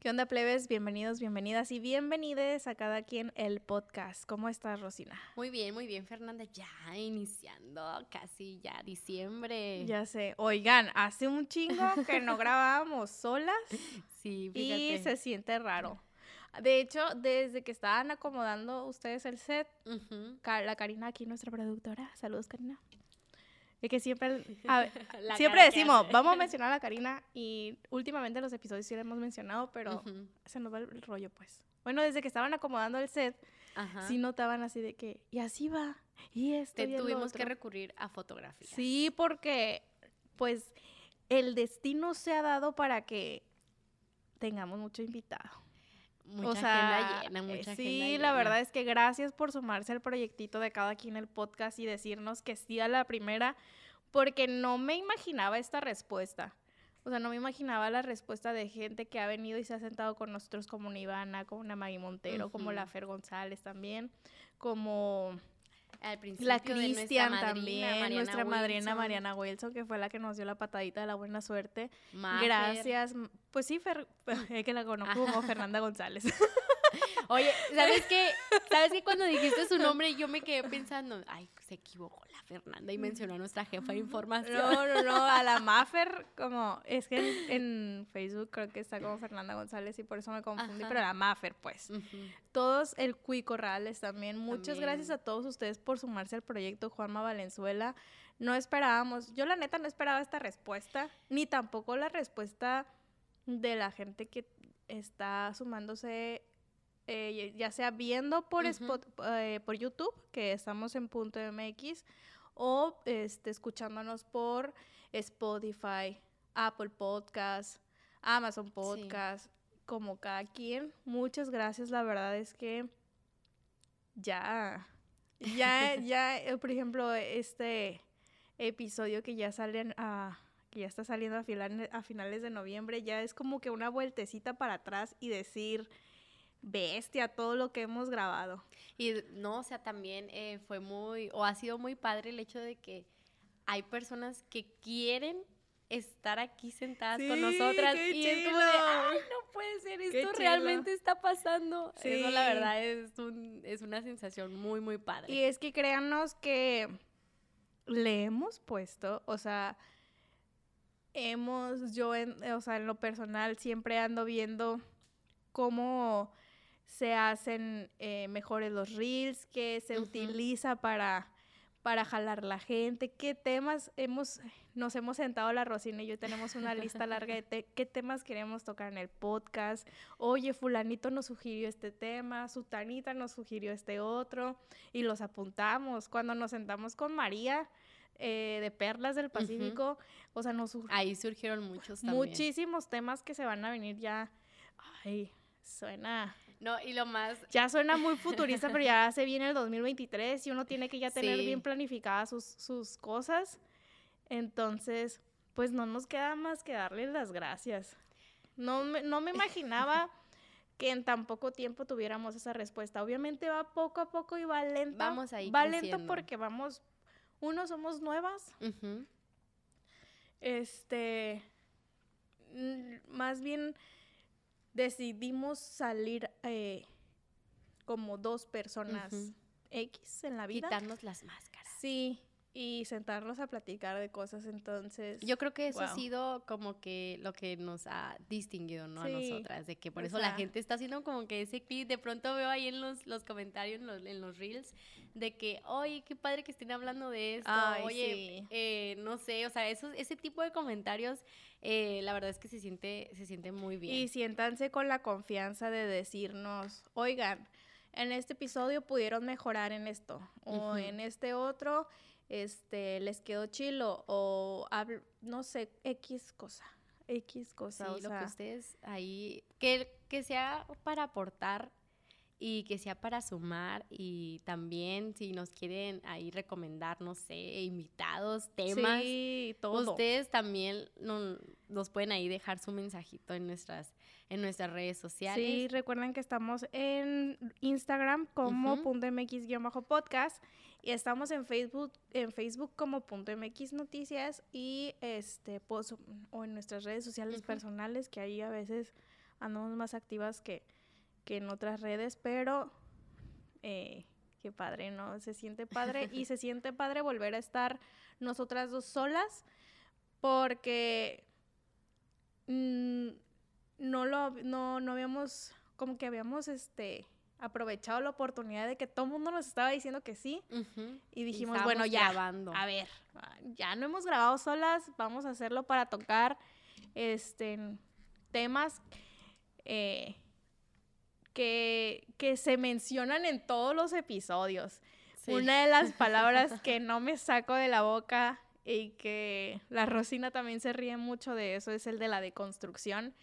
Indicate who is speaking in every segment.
Speaker 1: ¿Qué onda, plebes? Bienvenidos, bienvenidas y bienvenides a cada quien el podcast. ¿Cómo estás, Rosina?
Speaker 2: Muy bien, muy bien, Fernanda. Ya iniciando casi ya diciembre.
Speaker 1: Ya sé. Oigan, hace un chingo que no grabábamos solas
Speaker 2: Sí,
Speaker 1: y
Speaker 2: fíjate.
Speaker 1: se siente raro. De hecho, desde que estaban acomodando ustedes el set, la Karina aquí, nuestra productora. Saludos, Karina. Y que siempre, a siempre decimos, vamos a mencionar a Karina y últimamente en los episodios sí la hemos mencionado, pero se nos va el rollo, pues. Bueno, desde que estaban acomodando el set,
Speaker 2: Ajá.
Speaker 1: sí notaban así de que, y así va, y esto,
Speaker 2: Te
Speaker 1: y
Speaker 2: tuvimos que
Speaker 1: otro".
Speaker 2: recurrir a fotografías.
Speaker 1: Sí, porque, pues, el destino se ha dado para que tengamos mucho invitado.
Speaker 2: Mucha
Speaker 1: o sea,
Speaker 2: agenda llena, mucha
Speaker 1: sí,
Speaker 2: agenda
Speaker 1: la verdad es que gracias por sumarse al proyectito de cada quien el podcast y decirnos que sí a la primera, porque no me imaginaba esta respuesta. O sea, no me imaginaba la respuesta de gente que ha venido y se ha sentado con nosotros como una Ivana, como una Maggie Montero, como la. Fer González también, como
Speaker 2: Al principio
Speaker 1: la Cristian también,
Speaker 2: Mariana
Speaker 1: nuestra madrina Mariana Wilson, que fue la que nos dio la patadita de la buena suerte.
Speaker 2: Mafer.
Speaker 1: Gracias. Pues sí, Fer, es que la conozco como Fernanda González.
Speaker 2: Oye, ¿sabes qué? ¿Sabes qué? Cuando dijiste su nombre yo me quedé pensando, ay, se equivocó la Fernanda y mencionó a nuestra jefa de información.
Speaker 1: No, no, no, a la Maffer, como, es que en, Facebook creo que está como Fernanda González y por eso me confundí,
Speaker 2: Ajá.
Speaker 1: pero la Maffer, pues. Todos, el Cuico Corrales también, muchas
Speaker 2: También.
Speaker 1: gracias a todos ustedes por sumarse al proyecto Juanma Valenzuela. No esperábamos, yo la neta no esperaba esta respuesta, ni tampoco la respuesta de la gente que está sumándose, eh, ya sea viendo por,
Speaker 2: Ujú.
Speaker 1: Spot- eh, por YouTube, que estamos en punto MX, o este, escuchándonos por Spotify, Apple Podcast, Amazon Podcast, como cada quien. Muchas gracias, la verdad es que ya, ya, ya, eh, por ejemplo, este episodio que ya salen a que ya está saliendo a finales de noviembre, ya es como que una vueltecita para atrás y decir, bestia, todo lo que hemos grabado.
Speaker 2: Y no, o sea, también eh, fue muy, o ha sido muy padre el hecho de que hay personas que quieren estar aquí sentadas con
Speaker 1: Sí,
Speaker 2: nosotras y es como de, ay, no puede ser, esto realmente está pasando. Eso la
Speaker 1: Sí.
Speaker 2: verdad es, un, es una sensación muy, muy padre.
Speaker 1: Y es que créanos que le hemos puesto, o sea, hemos, yo en, o sea, en lo personal siempre ando viendo cómo se hacen eh, mejores los reels, qué se utiliza para, para jalar la gente, qué temas hemos, nos hemos sentado la Rosina y yo tenemos una lista larga de te- qué temas queremos tocar en el podcast. Oye, fulanito nos sugirió este tema, sutanita nos sugirió este otro y los apuntamos. Cuando nos sentamos con María eh, de Perlas del Pacífico, o sea, nos
Speaker 2: Ahí surgieron muchos también.
Speaker 1: muchísimos temas que se van a venir ya. Ay, suena.
Speaker 2: No, y lo más,
Speaker 1: Ya suena muy futurista, pero ya se viene el 2023 y uno tiene que ya tener
Speaker 2: Sí.
Speaker 1: bien planificadas sus, sus cosas. Entonces, pues no nos queda más que darles las gracias. No me, no me imaginaba que en tan poco tiempo tuviéramos esa respuesta. Obviamente va poco a poco y va lento.
Speaker 2: Vamos ahí
Speaker 1: Va lento
Speaker 2: creciendo.
Speaker 1: porque vamos, uno, somos nuevas, este, mm, más bien decidimos salir eh, como dos personas. X en la vida.
Speaker 2: quitarnos las máscaras.
Speaker 1: Sí, y sentarnos a platicar de cosas, entonces.
Speaker 2: Yo creo que eso ha
Speaker 1: Wow.
Speaker 2: sido como que lo que nos ha distinguido, ¿no?
Speaker 1: Sí.
Speaker 2: A nosotras, de que por
Speaker 1: O
Speaker 2: eso la
Speaker 1: sea-
Speaker 2: gente está haciendo como que ese clip, de pronto veo ahí en los, los comentarios, en los, en los reels, de que, oye, qué padre que estén hablando de esto,
Speaker 1: Ay,
Speaker 2: oye,
Speaker 1: sí.
Speaker 2: eh, no sé, o sea, esos, ese tipo de comentarios, eh, la verdad es que se siente, se siente muy bien.
Speaker 1: Y siéntanse con la confianza de decirnos, oigan, en este episodio pudieron mejorar en esto, o
Speaker 2: Ujú.
Speaker 1: en este otro, este, les quedó chilo, o habl- no sé, X cosa. X cosa,
Speaker 2: sí,
Speaker 1: o
Speaker 2: lo
Speaker 1: sea,
Speaker 2: que ustedes ahí, que, que sea para aportar y que sea para sumar y también si nos quieren ahí recomendar, no sé, invitados, temas,
Speaker 1: sí, todo.
Speaker 2: ustedes también no- nos pueden ahí dejar su mensajito en nuestras, en nuestras redes sociales.
Speaker 1: Sí, recuerden que estamos en Instagram como
Speaker 2: Ujú.
Speaker 1: punto .mx-podcast y estamos en Facebook, en Facebook como punto .mx noticias y este pues, o en nuestras redes sociales personales que ahí a veces andamos más activas que, que en otras redes, pero eh, qué padre, ¿no? Se siente padre y se siente padre volver a estar nosotras dos solas porque mm, no lo no, no habíamos como que habíamos este aprovechado la oportunidad de que todo el mundo nos estaba diciendo que sí y dijimos, bueno, ya,
Speaker 2: grabando.
Speaker 1: a ver, ya no hemos grabado solas, vamos a hacerlo para tocar este temas eh, que, que se mencionan en todos los episodios.
Speaker 2: Sí.
Speaker 1: Una de las palabras que no me saco de la boca y que la Rosina también se ríe mucho de eso es el de la deconstrucción.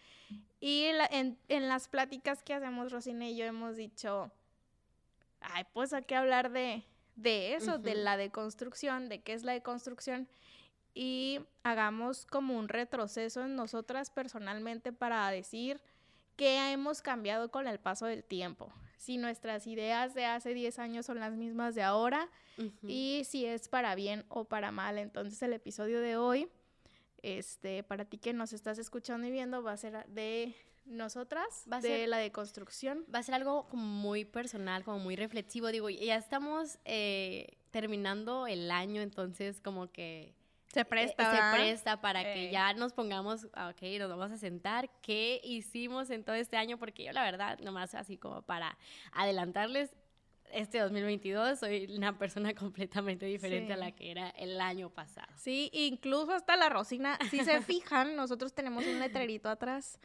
Speaker 1: Y la- en, en las pláticas que hacemos Rosina y yo hemos dicho, ay, pues hay que hablar de, de eso, de la deconstrucción, de qué es la deconstrucción y hagamos como un retroceso en nosotras personalmente para decir qué hemos cambiado con el paso del tiempo. Si nuestras ideas de hace 10 años son las mismas de ahora y si es para bien o para mal. Entonces el episodio de hoy, este, para ti que nos estás escuchando y viendo, va a ser de nosotras,
Speaker 2: Va a
Speaker 1: de
Speaker 2: ser-
Speaker 1: la deconstrucción.
Speaker 2: va a ser algo como muy personal, como muy reflexivo. Digo, ya estamos eh, terminando el año, entonces como que
Speaker 1: Se
Speaker 2: eh,
Speaker 1: presta.
Speaker 2: se presta para que
Speaker 1: Eh.
Speaker 2: ya nos pongamos, ah, ok, nos vamos a sentar, qué hicimos en todo este año, porque yo la verdad, nomás así como para adelantarles, este 2022 soy una persona completamente diferente a la que era el año pasado.
Speaker 1: Sí, incluso hasta la Rosina, si se fijan, nosotros tenemos un letrerito atrás,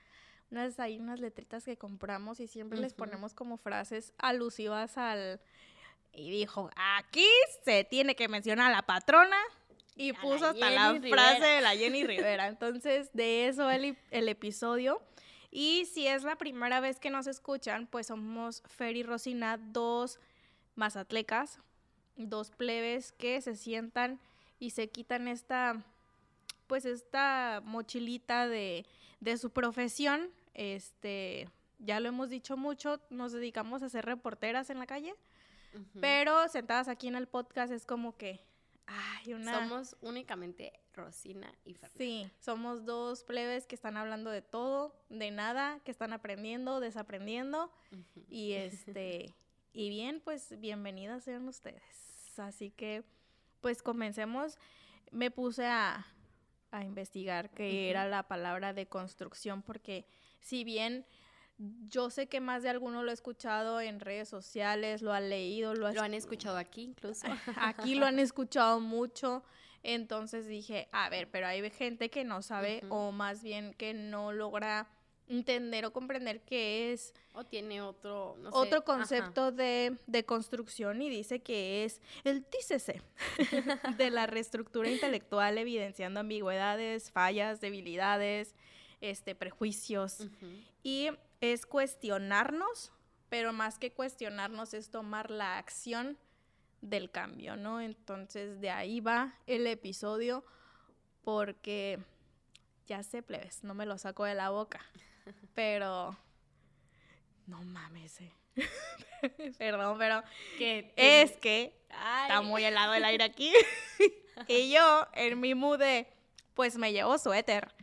Speaker 1: unas hay unas letritas que compramos y siempre les ponemos como frases alusivas al y dijo, "Aquí se tiene que mencionar a la patrona." Y
Speaker 2: A la
Speaker 1: puso hasta la frase de la Jenny Rivera. Entonces, de eso el, el episodio. Y si es la primera vez que nos escuchan, pues somos Fer y Rosina, dos mazatlecas, dos plebes que se sientan y se quitan esta, pues esta mochilita de, de su profesión. Este, ya lo hemos dicho mucho, nos dedicamos a ser reporteras en la calle, pero sentadas aquí en el podcast es como que, ay, una...
Speaker 2: Somos únicamente Rosina y Fernanda.
Speaker 1: Sí, somos dos plebes que están hablando de todo, de nada, que están aprendiendo, desaprendiendo. Y este, y bien, pues bienvenidas sean ustedes. Así que, pues comencemos. Me puse a, a investigar qué era la palabra de construcción, porque si bien yo sé que más de alguno lo ha escuchado en redes sociales, lo ha leído, lo ha
Speaker 2: Lo han escuchado aquí incluso.
Speaker 1: aquí lo han escuchado mucho. Entonces dije, a ver, pero hay gente que no sabe o más bien que no logra entender o comprender qué es
Speaker 2: O tiene otro, no sé,
Speaker 1: otro concepto de, de construcción y dice que es el dícese de la reestructura intelectual evidenciando ambigüedades, fallas, debilidades, este, prejuicios y es cuestionarnos, pero más que cuestionarnos es tomar la acción del cambio, ¿no? Entonces de ahí va el episodio porque ya sé, plebes, no me lo saco de la boca, pero no mames. eh. Perdón, pero
Speaker 2: Que
Speaker 1: es que
Speaker 2: Ay,
Speaker 1: está muy helado el aire aquí y yo en mi mood de, pues me llevo suéter.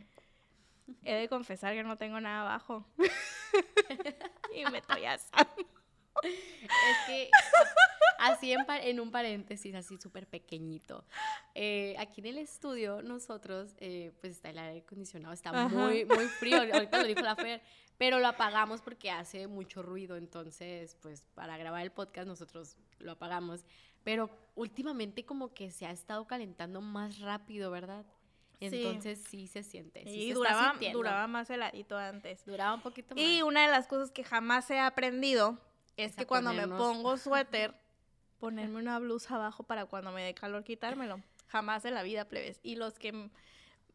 Speaker 1: He de confesar que no tengo nada abajo. y me estoy asando.
Speaker 2: Es que así en, en un paréntesis, así súper pequeñito. eh, aquí en el estudio, nosotros, eh, pues está el aire acondicionado, está
Speaker 1: Ajá.
Speaker 2: muy, muy frío. Ahorita lo dijo la Fer, pero lo apagamos porque hace mucho ruido. Entonces, pues para grabar el podcast, nosotros lo apagamos. Pero últimamente, como que se ha estado calentando más rápido, ¿verdad? Entonces, sí se siente. Sí
Speaker 1: Y duraba, duraba más heladito antes.
Speaker 2: Duraba un poquito más.
Speaker 1: Y una de las cosas que jamás he aprendido es
Speaker 2: Es
Speaker 1: que cuando me pongo suéter, ponerme una blusa abajo para cuando me dé calor quitármelo. Jamás en la vida, plebes. Y los que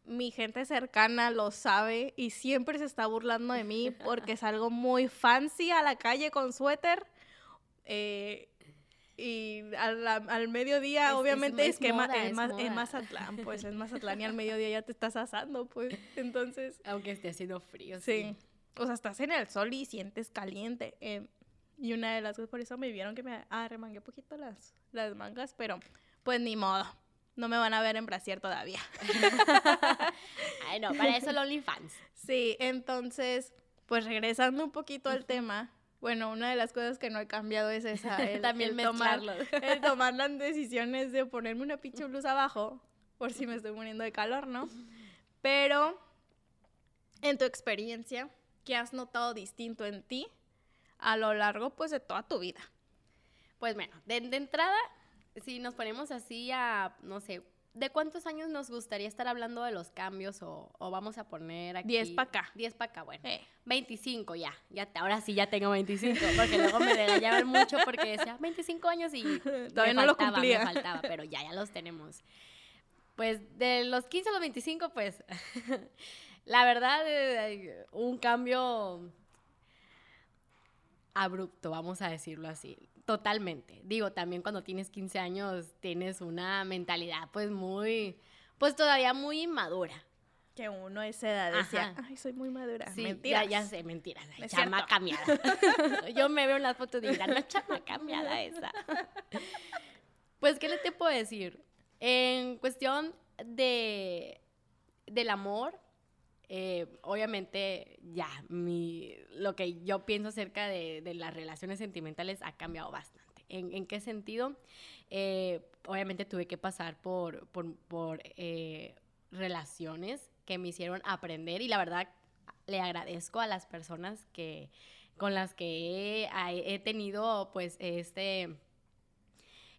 Speaker 1: mi gente cercana lo sabe y siempre se está burlando de mí porque salgo muy fancy a la calle con suéter. Eh, y al, al mediodía, obviamente, es, que es, más, es, Mazatlán, pues es Mazatlán y al mediodía ya te estás asando, pues. Entonces.
Speaker 2: Aunque esté haciendo frío.
Speaker 1: Sí. O sea, estás en el sol y sientes caliente. Eh, y una de las cosas, por eso me vieron que me arremangué un poquito las, las mangas, pero pues ni modo. No me van a ver en brasier todavía.
Speaker 2: Ay, no, para eso los OnlyFans.
Speaker 1: Sí, entonces, pues regresando un poquito al tema, bueno, una de las cosas que no he cambiado es esa, el,
Speaker 2: También
Speaker 1: tomar, el tomar las decisiones de ponerme una pinche blusa abajo, por si me estoy muriendo de calor, ¿no? Pero, en tu experiencia, ¿qué has notado distinto en ti a lo largo, pues, de toda tu vida?
Speaker 2: Pues bueno, de entrada, si nos ponemos así a, no sé, ¿de cuántos años nos gustaría estar hablando de los cambios o, vamos a poner aquí?
Speaker 1: 10 para acá.
Speaker 2: 10 para acá, bueno. 25 ya, ya, ahora sí ya tengo 25, porque luego me regañaban mucho porque decía 25 años y
Speaker 1: todavía no lo cumplía.
Speaker 2: Me faltaba, pero ya, ya los tenemos. Pues de los 15 a los 25, pues la verdad, eh, un cambio abrupto, vamos a decirlo así. Totalmente. Digo, también cuando tienes 15 años tienes una mentalidad pues muy, pues todavía muy inmadura.
Speaker 1: Que uno a esa edad decía, ay, soy muy madura.
Speaker 2: Sí, Ya, ya sé, mentiras. chama cambiada. Yo me veo en las fotos y digo, no, chama cambiada esa. pues, ¿qué le te puedo decir? En cuestión de, del amor, eh, obviamente ya mi, lo que yo pienso acerca de, las relaciones sentimentales ha cambiado bastante. ¿En, qué sentido? Eh, obviamente tuve que pasar por, por, eh, relaciones que me hicieron aprender y la verdad le agradezco a las personas que con las que he, tenido pues este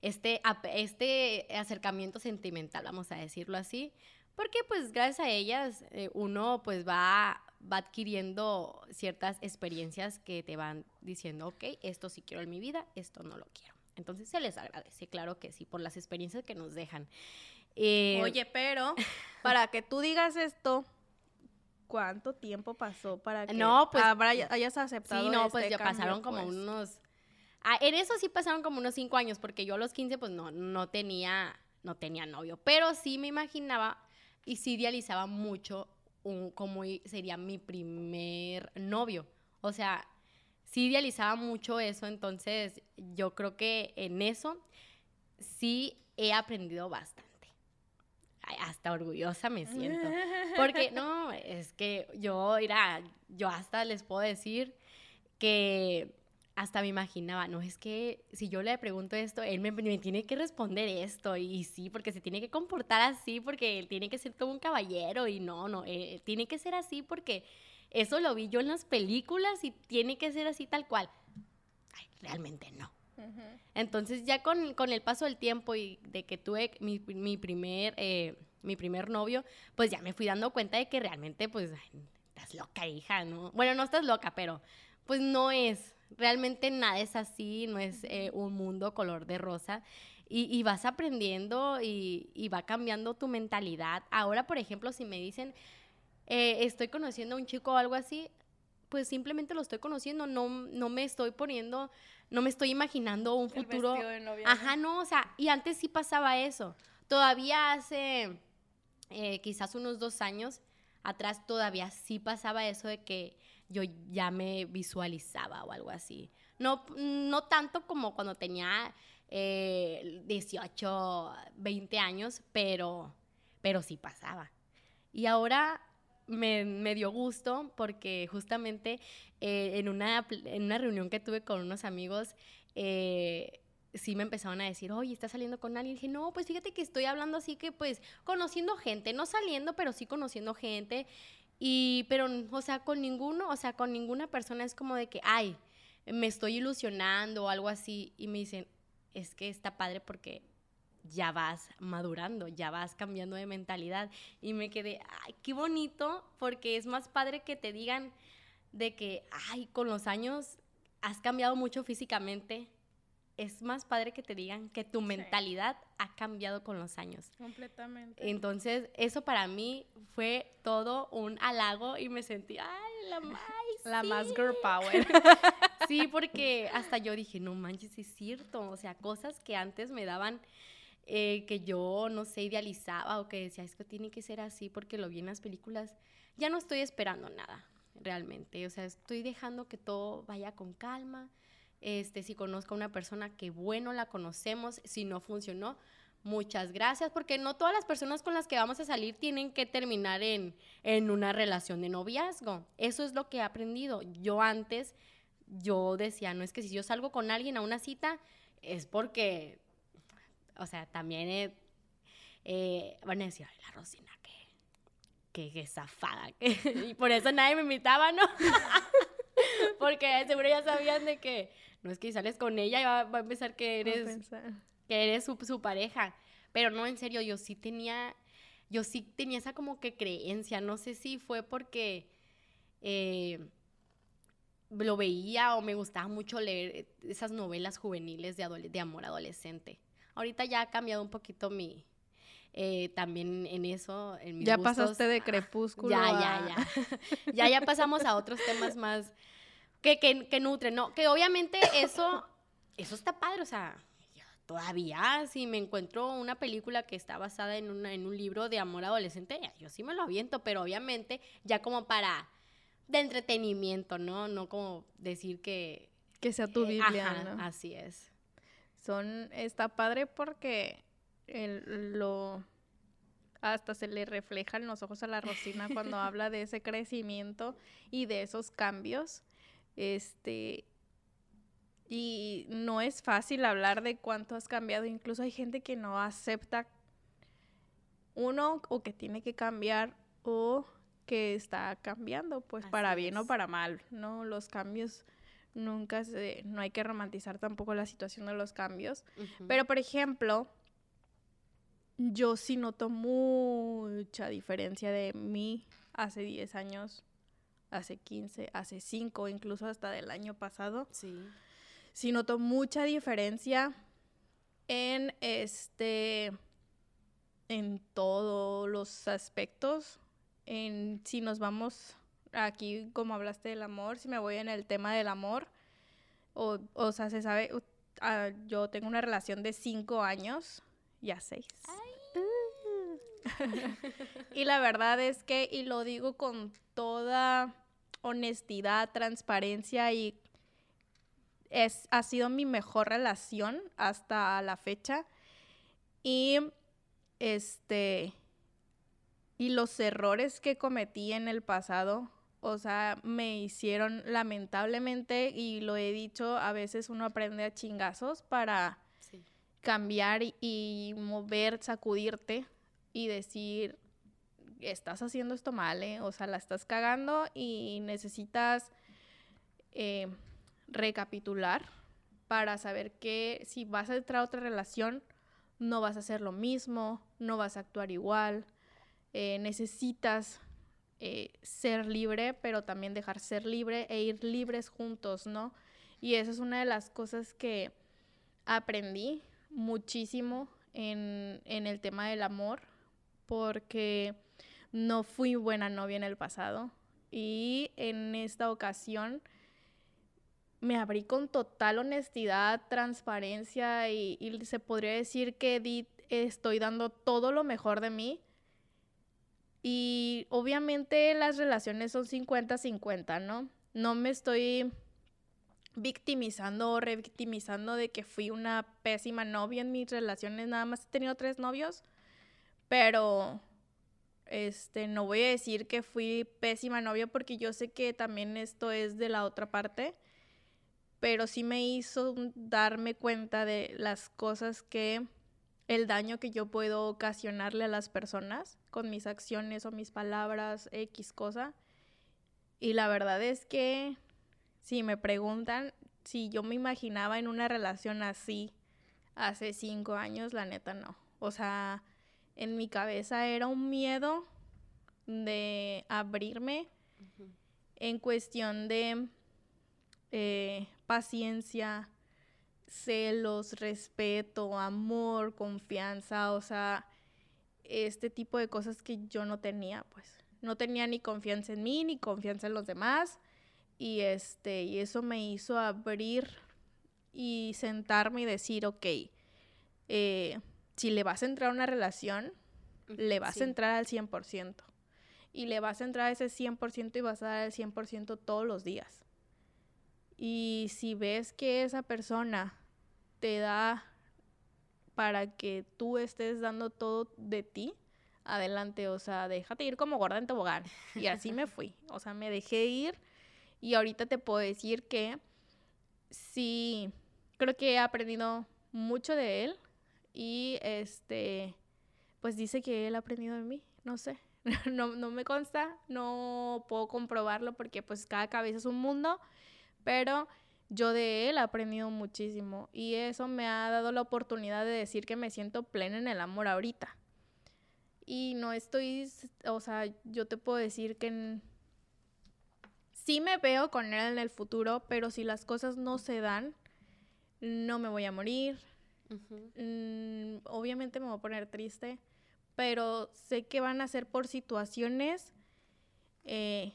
Speaker 2: este, este acercamiento sentimental, vamos a decirlo así, porque pues gracias a ellas eh, uno pues va, va adquiriendo ciertas experiencias que te van diciendo, ok, esto sí quiero en mi vida, esto no lo quiero. Entonces se les agradece, claro que sí, por las experiencias que nos dejan.
Speaker 1: Eh, Oye, pero para que tú digas esto, ¿cuánto tiempo pasó para que
Speaker 2: no, pues,
Speaker 1: hayas aceptado?
Speaker 2: Sí, no, pues ya pasaron como pues? unos... Ah, en eso sí pasaron como unos cinco años, porque yo a los 15 pues no, no tenía, no tenía novio, pero sí me imaginaba y sí idealizaba mucho un, cómo sería mi primer novio. O sea, sí idealizaba mucho eso, entonces yo creo que en eso sí he aprendido bastante. hasta orgullosa me siento. Porque no, es que yo, mira, yo hasta les puedo decir que hasta me imaginaba, no, es que si yo le pregunto esto, él me, tiene que responder esto, y, sí, porque se tiene que comportar así, porque él tiene que ser como un caballero, y no, no, eh, tiene que ser así porque eso lo vi yo en las películas y tiene que ser así tal cual. Ay, realmente no. Entonces ya con, con, el paso del tiempo y de que tuve mi, mi primer, eh, mi primer novio, pues ya me fui dando cuenta de que realmente, pues, estás loca, hija, ¿no? Bueno, no estás loca, pero pues no es Realmente nada es así, no es eh, un mundo color de rosa. Y, vas aprendiendo y, va cambiando tu mentalidad. Ahora, por ejemplo, si me dicen, eh, estoy conociendo a un chico o algo así, pues simplemente lo estoy conociendo, no, no me estoy poniendo, no me estoy imaginando un futuro. Ajá, no, o sea, y antes sí pasaba eso. Todavía hace eh, quizás unos dos años atrás todavía sí pasaba eso de que yo ya me visualizaba o algo así. No, no tanto como cuando tenía 18, eh, 20 años, pero, pero sí pasaba. Y ahora me, me dio gusto porque justamente eh, en, una, en una reunión que tuve con unos amigos, eh, sí me empezaron a decir, oye, ¿estás saliendo con alguien? Y dije, no, pues fíjate que estoy hablando así que pues conociendo gente, no saliendo, pero sí conociendo gente. Y, pero, o sea, con ninguno, o sea, con ninguna persona es como de que, ay, me estoy ilusionando o algo así. Y me dicen, es que está padre porque ya vas madurando, ya vas cambiando de mentalidad. Y me quedé, ay, qué bonito, porque es más padre que te digan de que, ay, con los años has cambiado mucho físicamente, es más padre que te digan que tu mentalidad ha cambiado con los años.
Speaker 1: Completamente.
Speaker 2: Entonces, eso para mí fue todo un halago y me sentí, ay, la más.
Speaker 1: La más girl power.
Speaker 2: sí, porque hasta yo dije, no manches, es cierto. O sea, cosas que antes me daban, eh, que yo, no sé, idealizaba o que decía, es que tiene que ser así porque lo vi en las películas, ya no estoy esperando nada, realmente. O sea, estoy dejando que todo vaya con calma este, si conozco a una persona que bueno, la conocemos, si no funcionó, muchas gracias, porque no todas las personas con las que vamos a salir tienen que terminar en, en una relación de noviazgo. Eso es lo que he aprendido. Yo antes, yo decía, no es que si yo salgo con alguien a una cita, es porque, o sea, también he, eh, van a decir, ay, la Rosina, que, que, zafada, y por eso nadie me invitaba, ¿no? porque seguro ya sabían de que no es que sales con ella y va, a pensar que eres, que eres su, su, pareja. Pero no, en serio, yo sí tenía, yo sí tenía esa como que creencia. No sé si fue porque eh, lo veía o me gustaba mucho leer esas novelas juveniles de, de amor adolescente. Ahorita ya ha cambiado un poquito mi, eh, también en eso, en mis
Speaker 1: Ya pasaste de crepúsculo.
Speaker 2: Ya, ya, ya. ya, ya pasamos a otros temas más, que, que, que nutren, ¿no? Que obviamente eso, eso está padre, o sea, todavía si me encuentro una película que está basada en, una, en un libro de amor adolescente, yo sí me lo aviento, pero obviamente ya como para de entretenimiento, ¿no? No como decir que...
Speaker 1: Que sea tu eh, Biblia, ¿no?
Speaker 2: Así es.
Speaker 1: Son, está padre porque el, lo hasta se le refleja en los ojos a la Rosina cuando habla de ese crecimiento y de esos cambios. Este, y no es fácil hablar de cuánto has cambiado. Incluso hay gente que no acepta uno o que tiene que cambiar o que está cambiando, pues para bien o para mal, ¿no? Los cambios nunca se, no hay que romantizar tampoco la situación de los cambios. Pero, por ejemplo, yo sí noto mucha diferencia de mí hace 10 años hace 15, hace 5, incluso hasta del año pasado.
Speaker 2: Sí.
Speaker 1: Sí noto mucha diferencia en este en todos los aspectos. En si nos vamos aquí como hablaste del amor, si me voy en el tema del amor o, o sea, se sabe uh, yo tengo una relación de 5 años, ya 6. y la verdad es que, y lo digo con toda honestidad, transparencia y es, ha sido mi mejor relación hasta la fecha. Y este y los errores que cometí en el pasado, o sea, me hicieron lamentablemente, y lo he dicho, a veces uno aprende a chingazos para cambiar y mover, sacudirte y decir, estás haciendo esto mal, ¿eh? O sea, la estás cagando y necesitas eh, recapitular para saber que si vas a entrar a otra relación, no vas a hacer lo mismo, no vas a actuar igual, eh, necesitas ser libre, pero también dejar ser libre e ir libres juntos, ¿no? Y esa es una de las cosas que aprendí muchísimo en, en el tema del amor, porque no fui buena novia en el pasado y en esta ocasión me abrí con total honestidad, transparencia y, se podría decir que estoy dando todo lo mejor de mí. Y obviamente las relaciones son 50-50, ¿no? No me estoy victimizando o revictimizando de que fui una pésima novia en mis relaciones. Nada más he tenido tres novios, pero este, no voy a decir que fui pésima novia porque yo sé que también esto es de la otra parte, pero sí me hizo darme cuenta de las cosas que el daño que yo puedo ocasionarle a las personas con mis acciones o mis palabras, X cosa. Y la verdad es que si me preguntan si yo me imaginaba en una relación así hace cinco años, la neta no. O sea, en mi cabeza era un miedo de abrirme en cuestión de eh, paciencia, celos, respeto, amor, confianza, o sea, este tipo de cosas que yo no tenía, pues. No tenía ni confianza en mí, ni confianza en los demás. Y este, y eso me hizo abrir y sentarme y decir, ok, eh, si le vas a entrar a una relación, le vas a entrar al 100%. Y le vas a entrar a ese 100% y vas a dar el 100% todos los días. Y si ves que esa persona te da para que tú estés dando todo de ti, adelante, o sea, déjate ir como gorda en tobogán. Y así me fui, o sea, me dejé ir y ahorita te puedo decir que sí, creo que he aprendido mucho de él y este, pues dice que él ha aprendido de mí, no sé, no, no me consta, no puedo comprobarlo porque pues cada cabeza es un mundo, pero yo de él he aprendido muchísimo y eso me ha dado la oportunidad de decir que me siento plena en el amor ahorita. Y no estoy, o sea, yo te puedo decir que sí me veo con él en el futuro, pero si las cosas no se dan, no me voy a morir. Mm, obviamente me voy a poner triste, pero sé que van a ser por situaciones eh,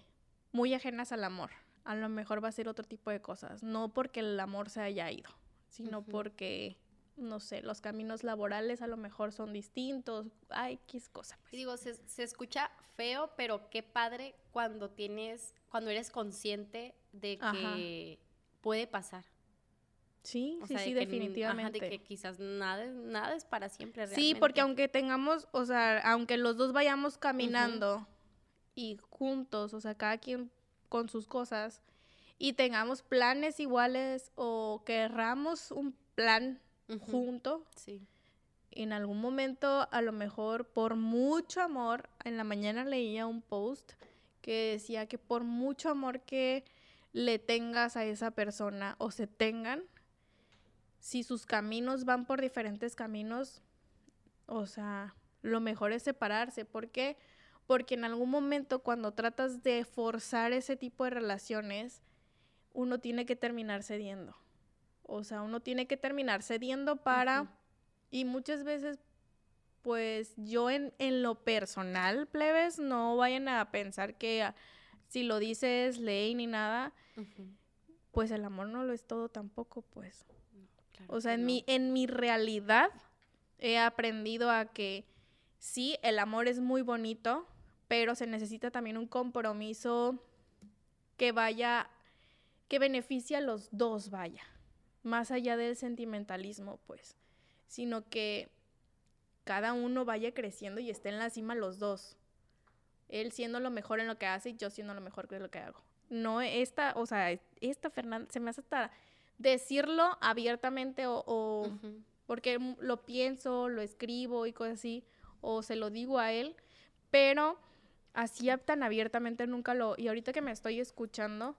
Speaker 1: muy ajenas al amor a lo mejor va a ser otro tipo de cosas. No porque el amor se haya ido, sino porque, no sé, los caminos laborales a lo mejor son distintos. Ay, qué es cosa.
Speaker 2: Pues. digo, se, escucha feo, pero qué padre cuando tienes, cuando eres consciente de que puede pasar.
Speaker 1: Sí, sí, sí, definitivamente.
Speaker 2: de que quizás nada, nada es para siempre.
Speaker 1: Sí, porque aunque tengamos, o sea, aunque los dos vayamos caminando y juntos, o sea, cada quien con sus cosas y tengamos planes iguales o querramos un plan junto. Sí. En algún momento, a lo mejor por mucho amor, en la mañana leía un post que decía que por mucho amor que le tengas a esa persona o se tengan, si sus caminos van por diferentes caminos, o sea, lo mejor es separarse. ¿Por qué? porque en algún momento cuando tratas de forzar ese tipo de relaciones, uno tiene que terminar cediendo. O sea, uno tiene que terminar cediendo para... Y muchas veces, pues yo en, en, lo personal, plebes, no vayan a pensar que ah, si lo dices ley ni nada, pues el amor no lo es todo tampoco, pues. O sea, en, mi, en mi realidad he aprendido a que sí, el amor es muy bonito, pero se necesita también un compromiso que vaya, que beneficie a los dos, vaya, más allá del sentimentalismo, pues, sino que cada uno vaya creciendo y esté en la cima los dos. Él siendo lo mejor en lo que hace y yo siendo lo mejor en lo que hago. No esta, o sea, esta Fernanda, se me hace hasta decirlo abiertamente o, porque lo pienso, lo escribo y cosas así, o se lo digo a él, pero así tan abiertamente nunca lo... Y ahorita que me estoy escuchando,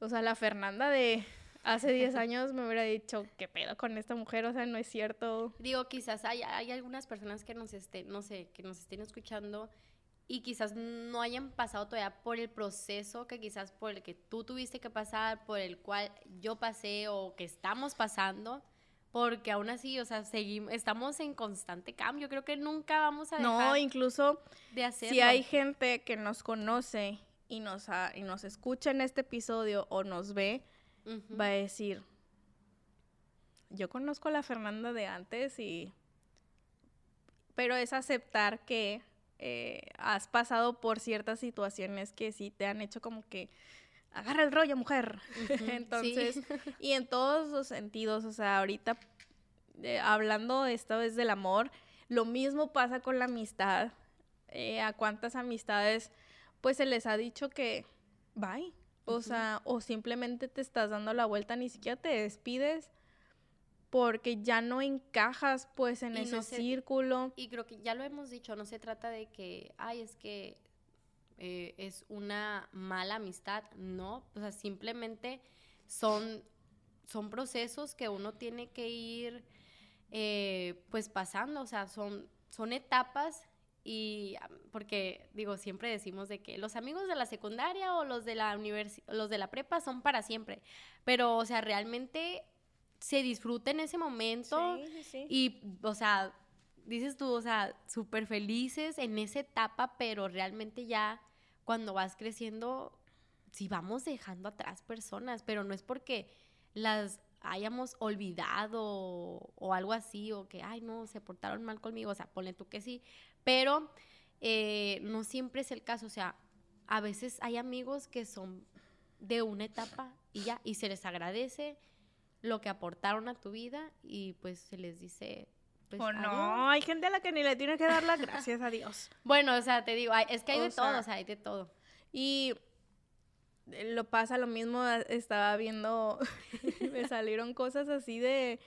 Speaker 1: o sea, la Fernanda de hace 10 años me hubiera dicho, ¿qué pedo con esta mujer? O sea, no es cierto.
Speaker 2: Digo, quizás hay, hay algunas personas que nos estén, no sé, que nos estén escuchando y quizás no hayan pasado todavía por el proceso que quizás por el que tú tuviste que pasar, por el cual yo pasé o que estamos pasando porque aún así, o sea, seguimos, estamos en constante cambio. Creo que nunca vamos a dejar
Speaker 1: No, incluso de hacerlo. si hay gente que nos conoce y nos, y nos escucha en este episodio o nos ve, va a decir, yo conozco a la Fernanda de antes y... Pero es aceptar que eh, has pasado por ciertas situaciones que sí te han hecho como que agarra el rollo, mujer. Entonces, y en todos los sentidos, o sea, ahorita eh, hablando esta vez del amor, lo mismo pasa con la amistad. Eh, a cuántas amistades, pues se les ha dicho que bye. O sea, o simplemente te estás dando la vuelta, ni siquiera te despides porque ya no encajas pues en ese círculo.
Speaker 2: Y creo que ya lo hemos dicho, no se trata de que, ay, es que eh, es una mala amistad, no, o sea, simplemente son, son procesos que uno tiene que ir eh, pues pasando, o sea, son, son etapas y porque digo, siempre decimos de que los amigos de la secundaria o los de la los de la prepa son para siempre, pero o sea, realmente se disfruta en ese momento
Speaker 1: Sí, sí, sí.
Speaker 2: y, o sea, dices tú, o sea, súper felices en esa etapa, pero realmente ya cuando vas creciendo, sí vamos dejando atrás personas, pero no es porque las hayamos olvidado o algo así, o que, ay, no, se portaron mal conmigo, o sea, ponle tú que sí, pero eh, no siempre es el caso, o sea, a veces hay amigos que son de una etapa y ya, y se les agradece lo que aportaron a tu vida y pues se les dice... Pues,
Speaker 1: o
Speaker 2: adiós.
Speaker 1: no, hay gente a la que ni le tiene que dar las gracias a Dios.
Speaker 2: Bueno, o sea, te digo, hay- es que hay
Speaker 1: O
Speaker 2: de todo, o sea, hay de todo.
Speaker 1: Y eh, lo pasa lo mismo, a- estaba viendo, me salieron cosas así de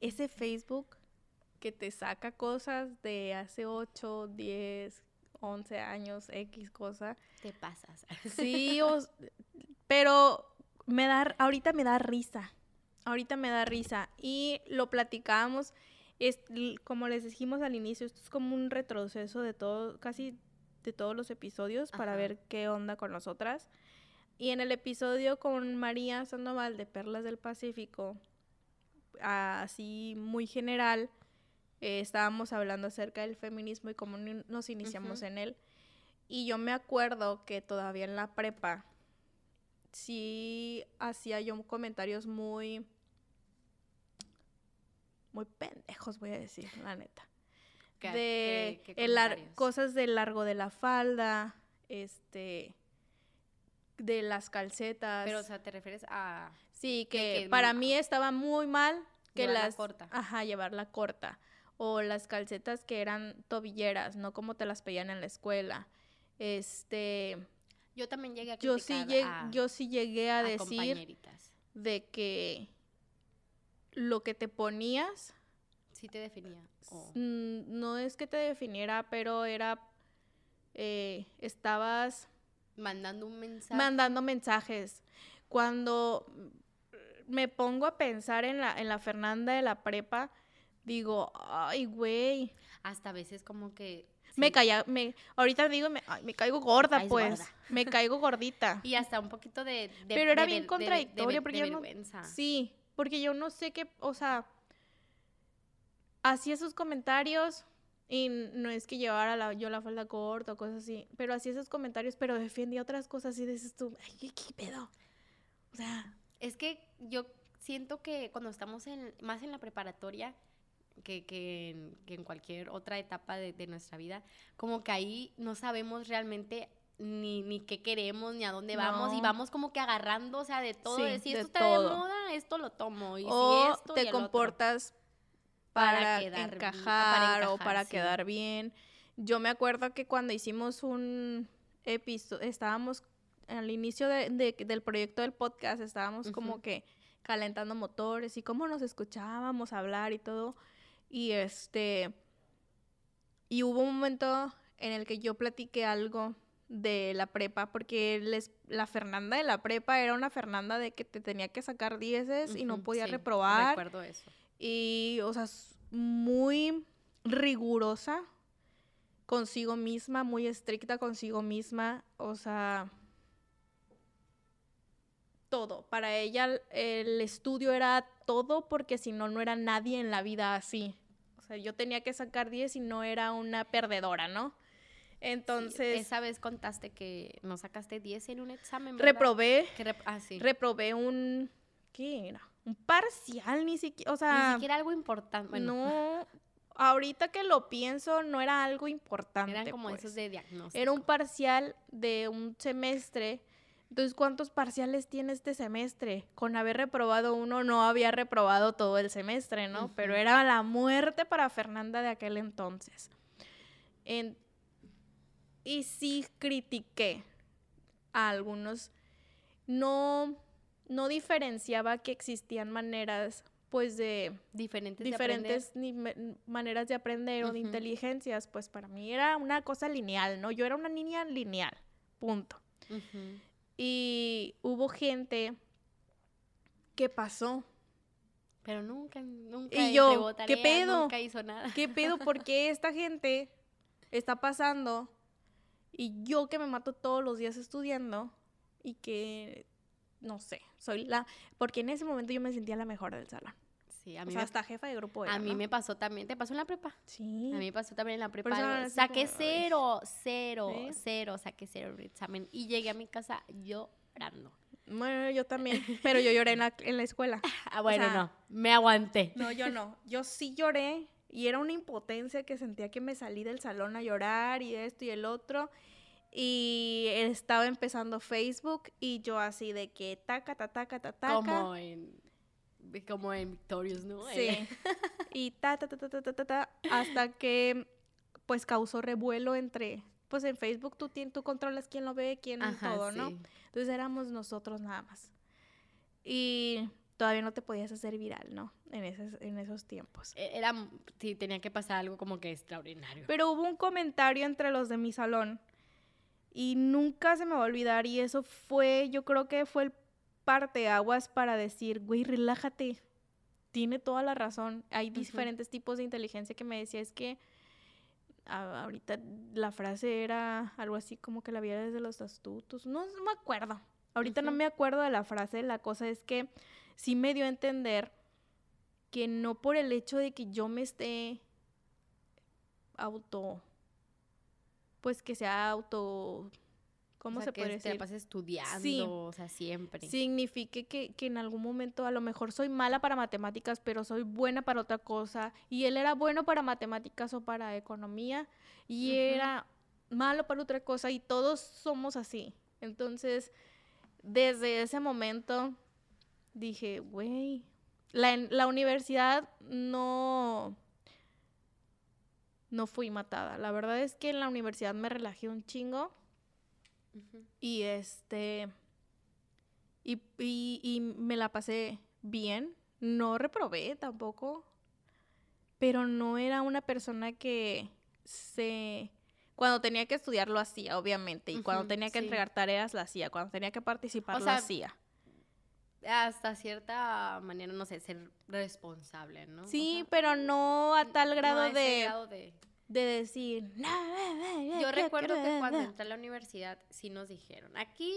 Speaker 1: ese Facebook que te saca cosas de hace 8, 10, 11 años, X cosa.
Speaker 2: Te pasas.
Speaker 1: Sí, o s- pero me da, ahorita me da risa. Ahorita me da risa. Y lo platicábamos, es, como les dijimos al inicio, esto es como un retroceso de todo, casi de todos los episodios para ver qué onda con nosotras. Y en el episodio con María Sandoval de Perlas del Pacífico, así muy general, eh, estábamos hablando acerca del feminismo y cómo nos iniciamos en él. Y yo me acuerdo que todavía en la prepa sí hacía yo comentarios muy muy pendejos, voy a decir, la neta.
Speaker 2: ¿Qué-
Speaker 1: de
Speaker 2: qué- qué
Speaker 1: el cosas del largo de la falda, este de las calcetas.
Speaker 2: Pero, o sea, te refieres a...
Speaker 1: Sí, que,
Speaker 2: que
Speaker 1: para mí estaba muy mal que
Speaker 2: Llevarla
Speaker 1: las
Speaker 2: corta.
Speaker 1: ajá, llevarla corta o las calcetas que eran tobilleras, no como te las pedían en la escuela. Este,
Speaker 2: Yo también llegué a
Speaker 1: yo sí
Speaker 2: criticar
Speaker 1: llegué,
Speaker 2: a,
Speaker 1: yo sí llegué a,
Speaker 2: a
Speaker 1: decir de que lo que te ponías
Speaker 2: Sí te definía.
Speaker 1: no es que te definiera, pero era eh, estabas
Speaker 2: mandando un mensaje.
Speaker 1: mandando mensajes. Cuando me pongo a pensar en la, en la Fernanda de la prepa, digo, ay, güey.
Speaker 2: Hasta a veces como que...
Speaker 1: Me caía, me, ahorita digo, me, ay, me caigo gorda, pues.
Speaker 2: gorda.
Speaker 1: Me caigo gordita.
Speaker 2: Y hasta un poquito de... de-
Speaker 1: Pero era
Speaker 2: de
Speaker 1: bien contradictorio,
Speaker 2: de-
Speaker 1: porque yo no-. Sí, porque yo no sé qué, o sea, hacía esos comentarios y no es que llevara la, yo la falda corta o cosas así, pero hacía esos comentarios, pero defendía otras cosas y dices tú, ay, ¿qué, pedo? O sea,
Speaker 2: Es que yo siento que cuando estamos en, más en la preparatoria que, que en, cualquier otra etapa de nuestra vida, como que ahí no sabemos realmente ni, ni qué queremos, ni a dónde vamos, y vamos como que agarrando, o sea, de todo,
Speaker 1: Sí,
Speaker 2: de si
Speaker 1: de
Speaker 2: esto está
Speaker 1: todo.
Speaker 2: de moda, esto lo tomo, y
Speaker 1: o
Speaker 2: si esto y
Speaker 1: te
Speaker 2: otro.
Speaker 1: comportas
Speaker 2: Para
Speaker 1: para,
Speaker 2: quedar
Speaker 1: encajar,
Speaker 2: para
Speaker 1: o
Speaker 2: encajar,
Speaker 1: para
Speaker 2: sí.
Speaker 1: quedar bien. Yo me acuerdo que cuando hicimos un episodio, estábamos al inicio de- de- del proyecto del podcast, estábamos como que calentando motores y cómo nos escuchábamos hablar y todo. Y este, y hubo un momento en el que yo platiqué algo de la prepa, porque les, la Fernanda de la prepa era una Fernanda de que te tenía que sacar dieces y no podía
Speaker 2: sí,
Speaker 1: reprobar.
Speaker 2: Recuerdo eso.
Speaker 1: Y, o sea, muy rigurosa consigo misma, muy estricta consigo misma. O sea, todo. Para ella el- el estudio era todo porque si no, no era nadie en la vida así. O sea, yo tenía que sacar 10 y no era una perdedora, ¿no?
Speaker 2: Sí,
Speaker 1: Entonces,
Speaker 2: esa vez contaste que no sacaste 10 en un examen, ¿verdad?
Speaker 1: reprobé,
Speaker 2: Que rep- ah, sí.
Speaker 1: reprobé un... ¿Qué era? Un parcial, ni siquiera, o sea...
Speaker 2: Ni siquiera algo importante. Bueno,
Speaker 1: No, ahorita que lo pienso, no era algo importante.
Speaker 2: eran como
Speaker 1: pues.
Speaker 2: esos de diagnóstico.
Speaker 1: Era un parcial de un semestre. Entonces, ¿cuántos parciales tiene este semestre? Con haber reprobado uno, no había reprobado todo el semestre, ¿no? Pero era la muerte para Fernanda de aquel entonces. En- y sí critiqué a algunos. No, no diferenciaba que existían maneras, pues, de
Speaker 2: diferentes,
Speaker 1: diferentes maneras de aprender o de inteligencias, pues para mí era una cosa lineal, ¿no? Yo era una niña lineal, punto. Y hubo gente que pasó.
Speaker 2: Pero nunca, nunca
Speaker 1: Y yo,
Speaker 2: entregó
Speaker 1: ¿qué
Speaker 2: tarea,
Speaker 1: pedo?
Speaker 2: Nunca hizo nada.
Speaker 1: ¿Qué pedo? ¿Por qué esta gente está pasando? Y yo que me mato todos los días estudiando y que no sé, soy la, porque en ese momento yo me sentía la mejor del salón.
Speaker 2: Sí, a
Speaker 1: O
Speaker 2: mí,
Speaker 1: sea,
Speaker 2: me,
Speaker 1: hasta jefa de grupo era,
Speaker 2: a mí
Speaker 1: ¿no?
Speaker 2: me pasó también. ¿Te pasó en la prepa?
Speaker 1: Sí.
Speaker 2: A mí me pasó también en la prepa.
Speaker 1: eso
Speaker 2: Saqué
Speaker 1: como,
Speaker 2: cero, cero, cero, saqué cero en el examen. Y llegué a mi casa llorando.
Speaker 1: Bueno, yo también, pero yo lloré en la, en la escuela.
Speaker 2: Ah, bueno,
Speaker 1: sea,
Speaker 2: no, me aguanté.
Speaker 1: No, yo no. Yo sí lloré y era una impotencia que sentía que me salí del salón a llorar y esto y el otro. Y estaba empezando Facebook y yo así de que taca, taca, taca, taca.
Speaker 2: Como en, como en Victorious, ¿no?
Speaker 1: Sí. Eh. y ta, ta, ta, ta, ta, hasta que pues causó revuelo entre pues en Facebook tú, tú controlas quién lo ve, quién
Speaker 2: Ajá,
Speaker 1: todo, ¿no? Entonces éramos nosotros nada más. Y todavía no te podías hacer viral, ¿no? En esos, en esos tiempos.
Speaker 2: E- Era, sí, tenía que pasar algo como que extraordinario.
Speaker 1: Pero hubo un comentario entre los de mi salón y nunca se me va a olvidar y eso fue, yo creo que fue el parteaguas para decir, güey, relájate. Tiene toda la razón. Hay diferentes tipos de inteligencia que me decía, es que a- ahorita la frase era algo así como que la vida desde los astutos. No, no me acuerdo. Ahorita no me acuerdo de la frase. La cosa es que sí me dio a entender que no por el hecho de que yo me esté auto, pues que sea auto, ¿cómo
Speaker 2: O sea,
Speaker 1: se
Speaker 2: que
Speaker 1: puede
Speaker 2: te la
Speaker 1: decir?
Speaker 2: pases estudiando,
Speaker 1: Sí.
Speaker 2: o sea, siempre.
Speaker 1: Signifique que, que en algún momento a lo mejor soy mala para matemáticas, pero soy buena para otra cosa. Y él era bueno para matemáticas o para economía y era malo para otra cosa y todos somos así. Entonces, desde ese momento dije, güey, la, la universidad no, no fui matada. La verdad es que en la universidad me relajé un chingo. Y este. Y, y, y me la pasé bien. No reprobé tampoco. Pero no era una persona que se. Cuando tenía que estudiar lo hacía, obviamente. Y cuando tenía que
Speaker 2: sí.
Speaker 1: entregar tareas lo hacía. Cuando tenía que participar
Speaker 2: O
Speaker 1: lo
Speaker 2: sea,
Speaker 1: hacía.
Speaker 2: Hasta cierta manera, no sé, ser responsable, ¿no? O
Speaker 1: Sí,
Speaker 2: sea,
Speaker 1: pero no a tal
Speaker 2: no
Speaker 1: grado
Speaker 2: a ese
Speaker 1: de,
Speaker 2: grado de-
Speaker 1: de decir. "No,
Speaker 2: Yo recuerdo que cuando
Speaker 1: ve".
Speaker 2: entré a la universidad sí nos dijeron, aquí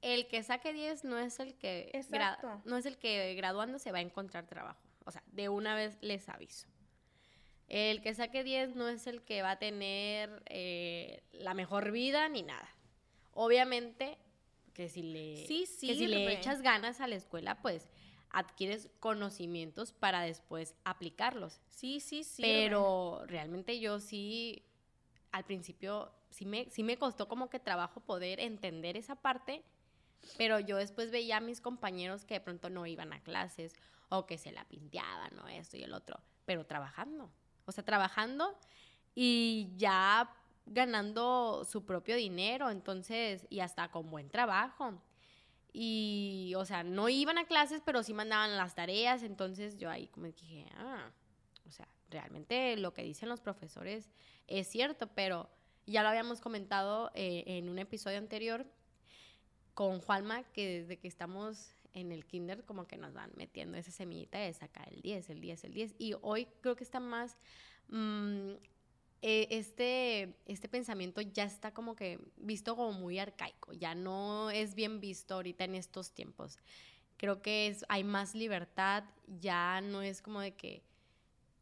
Speaker 2: el que saque 10 no es el que
Speaker 1: Exacto.
Speaker 2: no es el que graduando se va a encontrar trabajo. O sea, de una vez les aviso. El que saque 10 no es el que va a tener eh, la mejor vida ni nada. Obviamente que si le,
Speaker 1: Sí
Speaker 2: que si le echas ganas a la escuela, pues adquieres conocimientos para después aplicarlos.
Speaker 1: Sí, sí, sí.
Speaker 2: Pero realmente yo sí, al principio, sí me, sí me costó como que trabajo poder entender esa parte, pero yo después veía a mis compañeros que de pronto no iban a clases o que se la pinteaban o esto y el otro, pero trabajando. O sea, trabajando y ya ganando su propio dinero, entonces, y hasta con buen trabajo. Y, o sea, no iban a clases, pero sí mandaban las tareas, entonces yo ahí como dije, ah, o sea, realmente lo que dicen los profesores es cierto, pero ya lo habíamos comentado eh, en un episodio anterior con Juanma, que desde que estamos en el kinder como que nos van metiendo esa semillita de sacar el 10, el 10, el 10. Y hoy creo que está más... mm, eh, este, este pensamiento ya está como que visto como muy arcaico, ya no es bien visto ahorita en estos tiempos. Creo que es, hay más libertad, ya no es como de que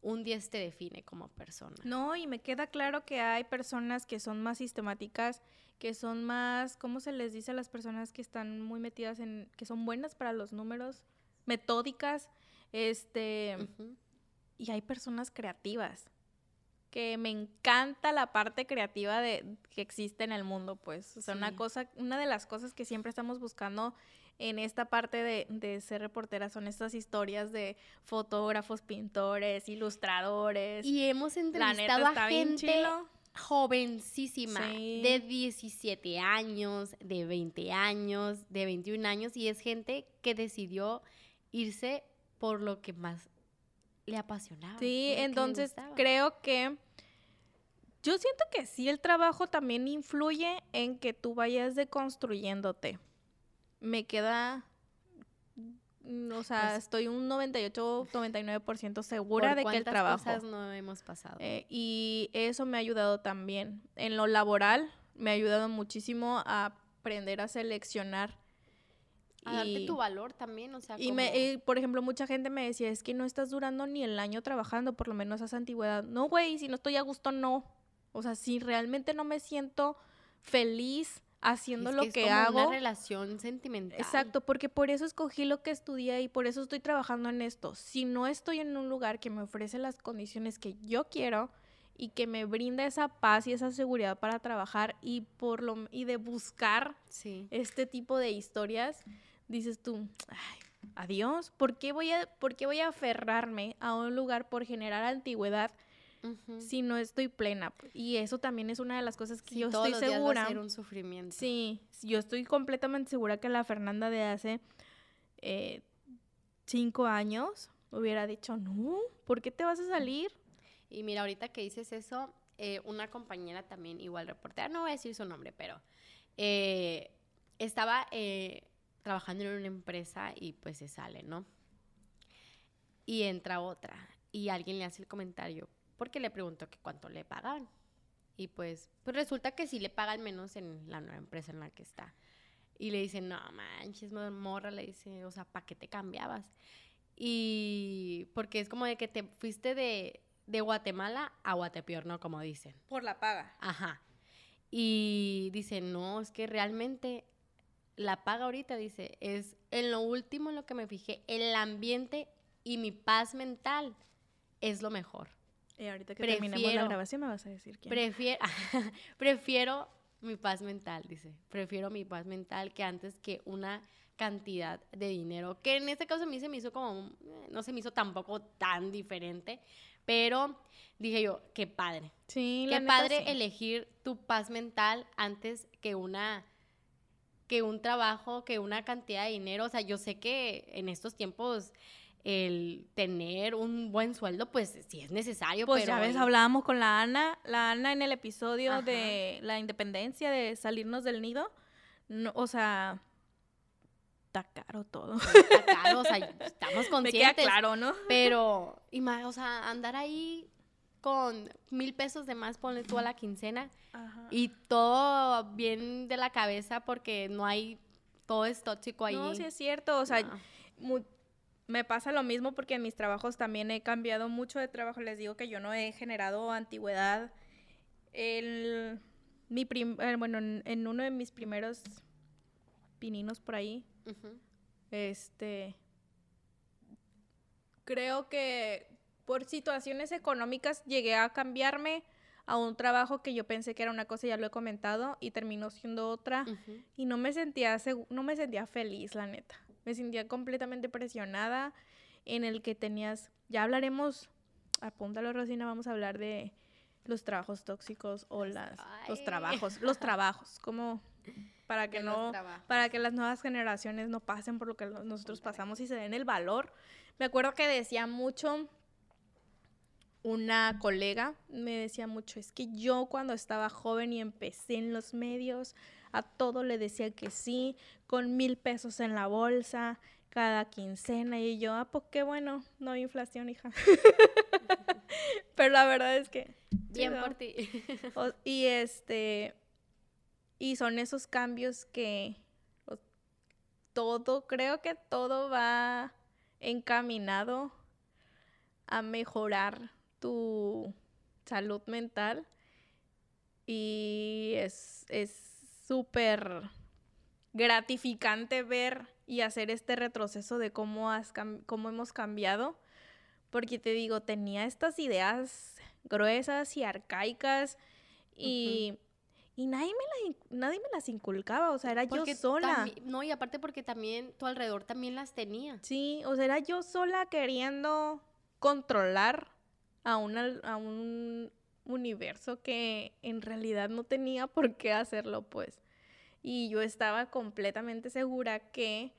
Speaker 2: un 10 te define como persona.
Speaker 1: No, y me queda claro que hay personas que son más sistemáticas, que son más, ¿cómo se les dice a las personas que están muy metidas en, que son buenas para los números, metódicas, este, y hay personas creativas, que me encanta la parte creativa de que existe en el mundo, pues, o sea, una cosa, una de las cosas que siempre estamos buscando en esta parte de, de ser reportera son estas historias de fotógrafos, pintores, ilustradores.
Speaker 2: Y hemos entrevistado a gente jovencísima,
Speaker 1: Sí.
Speaker 2: de 17 años, de 20 años, de 21 años, y es gente que decidió irse por lo que más le apasionaba.
Speaker 1: Sí,
Speaker 2: que
Speaker 1: entonces creo que yo siento que sí el trabajo también influye en que tú vayas deconstruyéndote. Me queda o sea,
Speaker 2: Pues-
Speaker 1: estoy un 98, 99% segura
Speaker 2: ¿Por
Speaker 1: de que el trabajo
Speaker 2: cosas no hemos pasado.
Speaker 1: eh, y eso me ha ayudado también. En lo laboral me ha ayudado muchísimo a aprender a seleccionar
Speaker 2: A darte tu valor también, o sea,
Speaker 1: y, me, por ejemplo, mucha gente me decía, es que no estás durando ni el año trabajando, por lo menos esa antigüedad. No, güey, si no estoy a gusto, no. O sea, si realmente no me siento feliz haciendo lo que, que es como hago.
Speaker 2: Una relación sentimental.
Speaker 1: Exacto, porque por eso escogí lo que estudié y por eso estoy trabajando en esto. Si no estoy en un lugar que me ofrece las condiciones que yo quiero y que me brinda esa paz y esa seguridad para trabajar y por lo y de buscar este tipo de historias, dices tú, ay, adiós, ¿por qué voy a, por qué voy a aferrarme a un lugar por generar antigüedad si no estoy plena? Y eso también es una de las cosas que yo estoy segura.
Speaker 2: Días un sufrimiento.
Speaker 1: Sí, yo estoy completamente segura que la Fernanda de hace eh, cinco años hubiera dicho, no, ¿por qué te vas a salir?
Speaker 2: Y mira, ahorita que dices eso, eh, una compañera también, igual reportera, no voy a decir su nombre, pero eh, estaba trabajando en una empresa y pues se sale, ¿no? Y entra otra y alguien le hace el comentario porque le preguntó que cuánto le pagan. Y pues, pues resulta que sí le pagan menos en la nueva empresa en la que está. Y le dice, no manches, morra, le dice, o sea, ¿para qué te cambiabas? Y porque es como de que te fuiste de, de Guatemala a Guatepeor, ¿no? Como dicen.
Speaker 1: Por la paga.
Speaker 2: Ajá. Y dice, no, es que realmente la paga ahorita, dice, es en lo último en lo que me fijé, el ambiente y mi paz mental es lo mejor.
Speaker 1: Y ahorita que terminemos la grabación me vas a decir quién.
Speaker 2: Prefiero, prefiero mi paz mental, dice. Prefiero mi paz mental que antes que una cantidad de dinero, que en este caso a mí se me hizo como, eh, no se me hizo tampoco tan diferente, pero dije yo, qué padre.
Speaker 1: Sí,
Speaker 2: qué padre elegir tu paz mental antes que una que un trabajo, que una cantidad de dinero. O sea, yo sé que en estos tiempos el tener un buen sueldo, pues sí es necesario.
Speaker 1: Pues ya ves, hablábamos con la Ana, la Ana en el episodio de la independencia, de salirnos del nido. No, o sea, está caro todo.
Speaker 2: Está caro, o sea, estamos conscientes.
Speaker 1: Me queda claro, ¿no?
Speaker 2: Pero, y más, o sea, andar ahí con mil pesos de más, ponle tú a la quincena. Y todo bien de la cabeza porque no hay, todo es tóxico ahí.
Speaker 1: No, sí es cierto, o sea, me pasa lo mismo porque en mis trabajos también he cambiado mucho de trabajo. Les digo que yo no he generado antigüedad. El, mi eh, bueno, en, uno de mis primeros pininos por ahí, este, creo que por situaciones económicas llegué a cambiarme a un trabajo que yo pensé que era una cosa, ya lo he comentado, y terminó siendo otra. Y no me sentía no me sentía feliz, la neta. Me sentía completamente presionada en el que tenías, ya hablaremos, apúntalo Rosina, vamos a hablar de los trabajos tóxicos o las, los trabajos, los trabajos, como para que no, para que las nuevas generaciones no pasen por lo que nosotros pasamos y se den el valor. Me acuerdo que decía mucho una colega me decía mucho, es que yo cuando estaba joven y empecé en los medios, a todo le decía que sí, con mil pesos en la bolsa, cada quincena, y yo, ah, pues qué bueno, no hay inflación, hija. Pero la verdad es que...
Speaker 2: Bien por ti.
Speaker 1: y este, y son esos cambios que todo, creo que todo va encaminado a mejorar tu salud mental y es súper gratificante ver y hacer este retroceso de cómo, has cómo hemos cambiado, porque te digo, tenía estas ideas gruesas y arcaicas y... Y nadie me, nadie me las inculcaba, o sea, era yo sola.
Speaker 2: No, y aparte porque también tu alrededor también las tenía.
Speaker 1: Sí, o sea, era yo sola queriendo controlar a, a un universo que en realidad no tenía por qué hacerlo, pues. Y yo estaba completamente segura que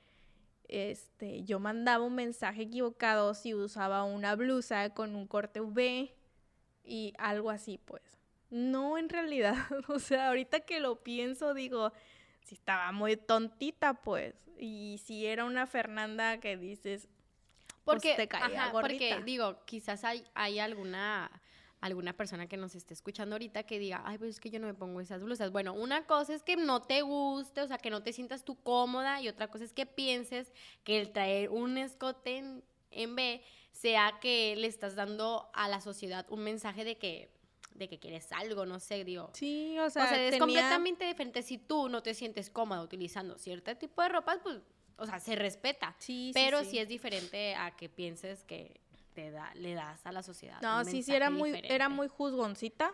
Speaker 1: este, yo mandaba un mensaje equivocado si usaba una blusa con un corte V y algo así, pues. No, en realidad, o sea, ahorita que lo pienso, digo, si estaba muy tontita, pues. Y si era una Fernanda que dices,
Speaker 2: porque, te caía porque digo, quizás hay, hay alguna alguna persona que nos esté escuchando ahorita que diga, ay, pues es que yo no me pongo esas blusas. Bueno, una cosa es que no te guste, o sea, que no te sientas tú cómoda, y otra cosa es que pienses que el traer un escote en, en B sea que le estás dando a la sociedad un mensaje de que de que quieres algo, no sé, digo.
Speaker 1: Sí, o sea,
Speaker 2: o sea es
Speaker 1: tenía-
Speaker 2: completamente diferente. Si tú no te sientes cómoda utilizando cierto tipo de ropas, pues, o sea, se respeta.
Speaker 1: Sí, sí,
Speaker 2: pero
Speaker 1: sí.
Speaker 2: sí. es diferente a que pienses que te da, le das a la sociedad.
Speaker 1: No, sí, sí, era muy, era muy juzgoncita.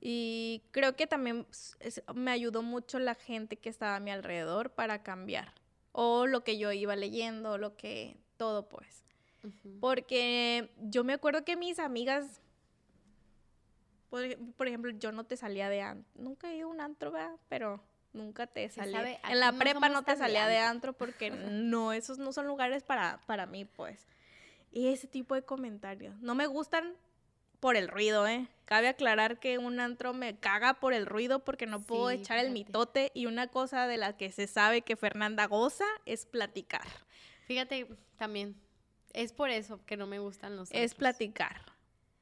Speaker 1: Y creo que también es- me ayudó mucho la gente que estaba a mi alrededor para cambiar. O lo que yo iba leyendo, lo que, todo pues. Porque yo me acuerdo que mis amigas, por ejemplo, yo no te salía de antro. Nunca he ido a un antro, ¿verdad? Pero nunca te salía.
Speaker 2: sabe,
Speaker 1: en la
Speaker 2: no
Speaker 1: prepa no te salía de
Speaker 2: antro.
Speaker 1: porque no, esos no son lugares para, para mí, pues. Y ese tipo de comentarios. No me gustan por el ruido, ¿eh? Cabe aclarar que un antro me caga por el ruido porque no puedo
Speaker 2: Sí,
Speaker 1: echar el mitote y una cosa de la que se sabe que Fernanda goza es platicar.
Speaker 2: Fíjate, también, es por eso que no me gustan los
Speaker 1: Es
Speaker 2: antros.
Speaker 1: platicar.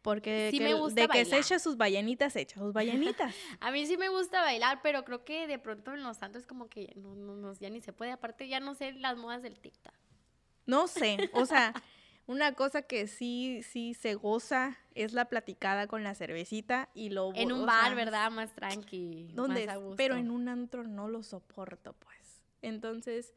Speaker 1: Porque
Speaker 2: Sí
Speaker 1: que
Speaker 2: me
Speaker 1: el-
Speaker 2: gusta
Speaker 1: de que se echa sus ballenitas, se echa sus ballenitas.
Speaker 2: A mí sí me gusta bailar, pero creo que de pronto en los antros como que no, no, no, ya ni se puede. Aparte, ya no sé las modas del TikTok.
Speaker 1: No sé, o sea, una cosa que sí, sí se goza es la platicada con la cervecita y lo
Speaker 2: En un bar,
Speaker 1: sea,
Speaker 2: ¿verdad? Más tranqui.
Speaker 1: ¿Dónde?
Speaker 2: más a gusto.
Speaker 1: Pero en un antro no lo soporto, pues. Entonces,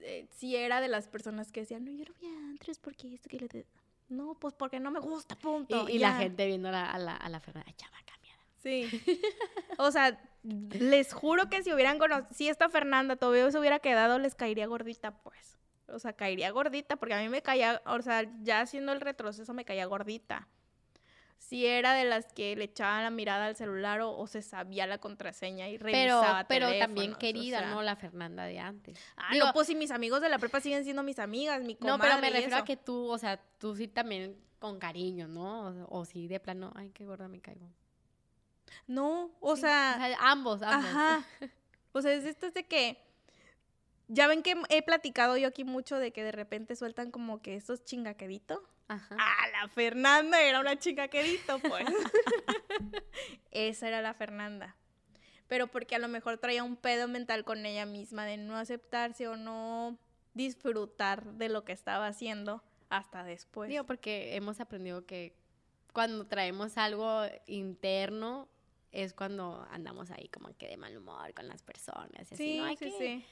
Speaker 1: eh, sí era de las personas que decían, no, yo no voy a antros porque esto que le... te-". No, pues porque no me gusta, punto.
Speaker 2: Y, y la
Speaker 1: ya.
Speaker 2: gente viendo a la, a la, a la Fernanda, chava cambiada.
Speaker 1: Sí. O sea, les juro que si hubieran conocido, si esta Fernanda todavía se hubiera quedado, les caería gordita, pues. O sea, caería gordita, porque a mí me caía, o sea, ya haciendo el retroceso me caía gordita. Si era de las que le echaban la mirada al celular o, o se sabía la contraseña y
Speaker 2: Pero,
Speaker 1: revisaba
Speaker 2: pero también
Speaker 1: teléfonos, o
Speaker 2: querida,
Speaker 1: sea.
Speaker 2: ¿no? La Fernanda de antes.
Speaker 1: Ah,
Speaker 2: Digo,
Speaker 1: no, pues si mis amigos de la prepa siguen siendo mis amigas, mi
Speaker 2: no,
Speaker 1: comadre
Speaker 2: pero me refiero a que tú, o sea, tú sí también con cariño, ¿no? O, o sí, de plano, ay, qué gorda me caigo.
Speaker 1: No, o
Speaker 2: Sí,
Speaker 1: sea...
Speaker 2: ambos, ambos.
Speaker 1: Ajá. O sea, es esto es de que. Ya ven que he platicado yo aquí mucho de que de repente sueltan como que estos chingaqueditos.
Speaker 2: Ajá.
Speaker 1: Ah, la Fernanda era una chingaquedito, pues. Esa era la Fernanda. Pero porque a lo mejor traía un pedo mental con ella misma de no aceptarse o no disfrutar de lo que estaba haciendo hasta después.
Speaker 2: Digo, porque hemos aprendido que cuando traemos algo interno es cuando andamos ahí como que de mal humor con las personas. Y así,
Speaker 1: Sí,
Speaker 2: ¿no? Hay
Speaker 1: sí,
Speaker 2: que-
Speaker 1: sí.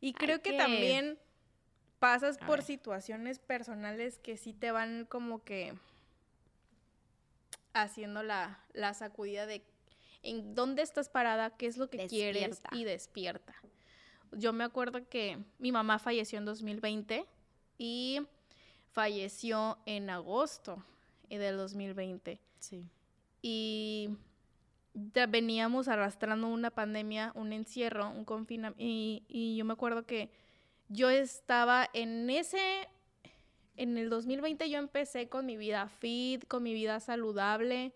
Speaker 1: Y creo que,
Speaker 2: que-
Speaker 1: también pasas
Speaker 2: A
Speaker 1: por
Speaker 2: ver.
Speaker 1: situaciones personales que sí te van como que haciendo la, la sacudida de en dónde estás parada, qué es lo que quieres y despierta. Yo me acuerdo que mi mamá falleció en 2020 y falleció en agosto eh, del 2020
Speaker 2: Sí.
Speaker 1: y ya veníamos arrastrando una pandemia, un encierro, un confinamiento. Y, y yo me acuerdo que yo estaba en ese, en el 2020 yo empecé con mi vida fit, con mi vida saludable.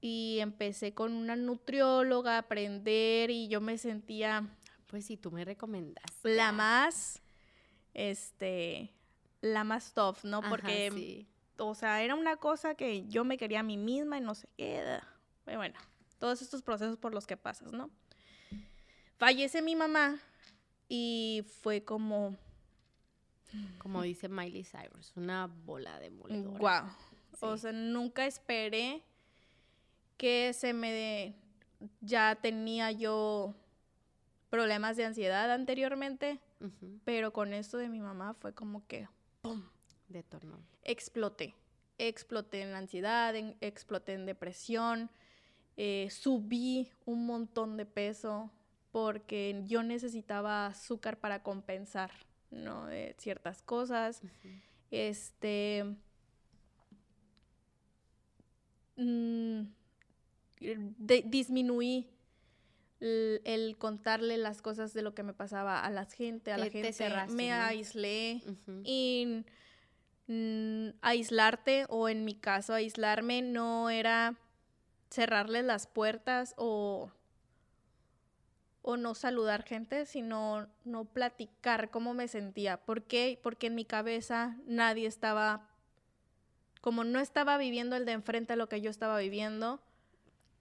Speaker 1: Y empecé con una nutrióloga a aprender y yo me sentía
Speaker 2: Pues si tú me recomendas.
Speaker 1: la más, este, la más tough, ¿no? Porque
Speaker 2: sí.
Speaker 1: o sea, era una cosa que yo me quería a mí misma y no sé qué. Bueno, todos estos procesos por los que pasas, ¿no? Fallece mi mamá y fue como,
Speaker 2: Como dice Miley Cyrus, una bola de
Speaker 1: wow. O
Speaker 2: Sí.
Speaker 1: sea, nunca esperé que se me... de- ya tenía yo problemas de ansiedad anteriormente, pero con esto de mi mamá fue como que, ¡pum!
Speaker 2: Detonó.
Speaker 1: exploté. Exploté en la ansiedad, en- exploté en depresión, eh, subí un montón de peso porque yo necesitaba azúcar para compensar, ¿no? Eh, ciertas cosas. Este. mm, de- disminuí el, el contarle las cosas de lo que me pasaba a la gente, a la
Speaker 2: Te- te
Speaker 1: gente.
Speaker 2: cerraste,
Speaker 1: me
Speaker 2: ¿no?
Speaker 1: aislé. Y mm, aislarte, o en mi caso, aislarme, no era cerrarle las puertas o, o no saludar gente, sino no platicar cómo me sentía. ¿Por qué? Porque en mi cabeza nadie estaba como no estaba viviendo el de enfrente a lo que yo estaba viviendo.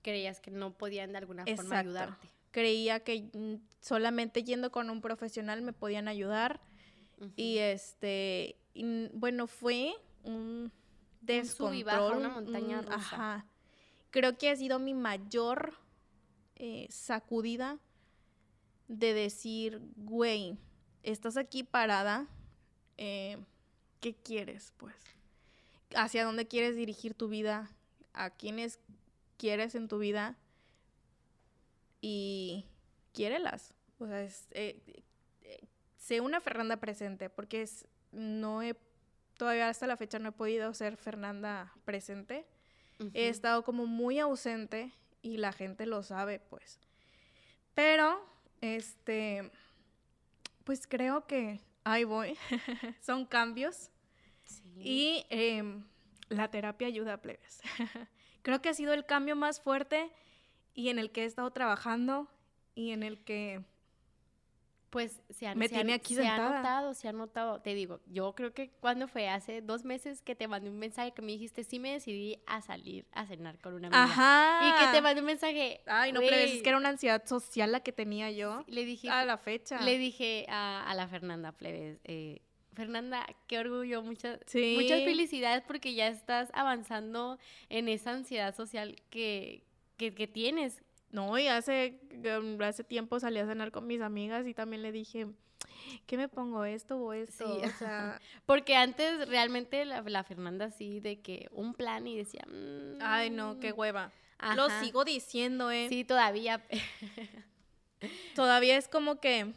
Speaker 2: Creías que no podían de alguna forma ayudarte.
Speaker 1: Creía que solamente yendo con un profesional me podían ayudar. Y este, bueno, fue un descontrol.
Speaker 2: una montaña rusa. Ajá.
Speaker 1: Creo que ha sido mi mayor eh, sacudida de decir, güey, estás aquí parada, eh, ¿qué quieres, pues? ¿Hacia dónde quieres dirigir tu vida? ¿A quiénes quieres en tu vida? Y quiérelas. O sea, es, eh, eh, sé una Fernanda presente, porque es, no he, todavía hasta la fecha no he podido ser Fernanda presente. He estado como muy ausente y la gente lo sabe, pues. Pero, este, pues creo que ahí voy. Son cambios. Y em, la terapia ayuda a plebes. creo que ha sido el cambio más fuerte y en el que he estado trabajando y en el que
Speaker 2: pues se han, aquí se ha notado, se ha notado. Te digo, yo creo que cuando fue hace dos meses que te mandé un mensaje que me dijiste, sí me decidí a salir a cenar con una amiga. Ajá. Y que te mandé un mensaje.
Speaker 1: Ay, no, pero es que era una ansiedad social la que tenía yo.
Speaker 2: Le dije.
Speaker 1: A la fecha.
Speaker 2: Le dije a, la Fernanda Plebes, eh, Fernanda, qué orgullo, muchas, muchas felicidades porque ya estás avanzando en esa ansiedad social que, que, que tienes
Speaker 1: no, y hace, um, hace tiempo salí a cenar con mis amigas y también le dije, ¿qué me pongo esto o esto? O sea,
Speaker 2: porque antes realmente la, Fernanda sí de que un plan y decía,
Speaker 1: ay no, qué mm". hueva. Lo sigo diciendo, eh.
Speaker 2: Sí, todavía.
Speaker 1: todavía es como que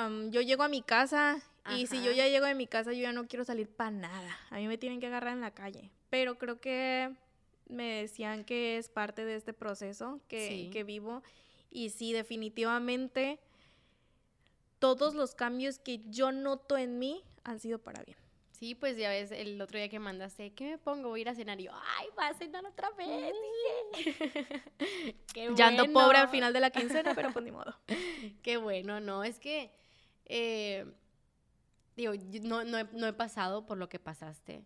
Speaker 1: um, yo llego a mi casa y si yo ya llego a mi casa yo ya no quiero salir para nada. A mí me tienen que agarrar en la calle. Pero creo que me decían que es parte de este proceso que, que vivo. Y sí, definitivamente todos los cambios que yo noto en mí han sido para bien.
Speaker 2: Sí, pues ya ves, el otro día que mandaste, ¿qué me pongo? Voy a ir a cenar. Y yo, ¡ay, va a cenar otra vez!
Speaker 1: Qué ya ando pobre al final de la quincena, pero pues ni modo.
Speaker 2: Qué bueno, no, es que, eh, digo, no, no, he, no, he, pasado por lo que pasaste.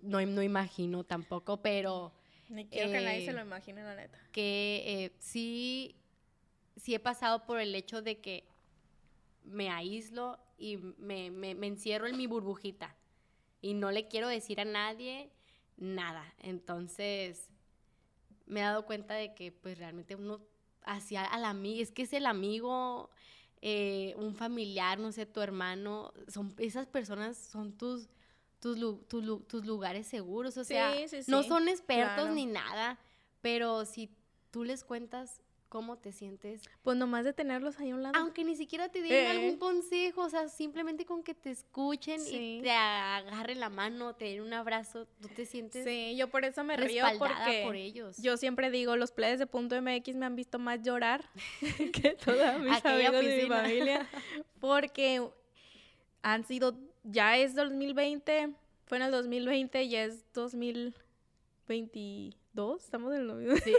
Speaker 2: No, no imagino tampoco, pero
Speaker 1: ni quiero que nadie se lo eh, imagine, la neta.
Speaker 2: Que eh, sí, sí he pasado por el hecho de que me aíslo y me, me, encierro en mi burbujita. Y no le quiero decir a nadie nada. Entonces, me he dado cuenta de que, pues, realmente uno hacia al amigo, es que es el amigo, eh, un familiar, no sé, tu hermano, son, esas personas son tus tus, tus lugares seguros. O sea, no son expertos ni nada, pero si tú les cuentas cómo te sientes.
Speaker 1: Pues nomás de tenerlos ahí a un lado.
Speaker 2: Aunque ni siquiera te algún eh. consejo, o sea, simplemente con que te escuchen y te agarren la mano, te den un abrazo, tú te sientes.
Speaker 1: Sí, yo por eso me río porque
Speaker 2: por ellos.
Speaker 1: Yo siempre digo, los players de punto MX me han visto más llorar que toda mis amigos de mi familia, porque han sido ya es 2020, fue en el 2020, ya es 2022, estamos en el Sí.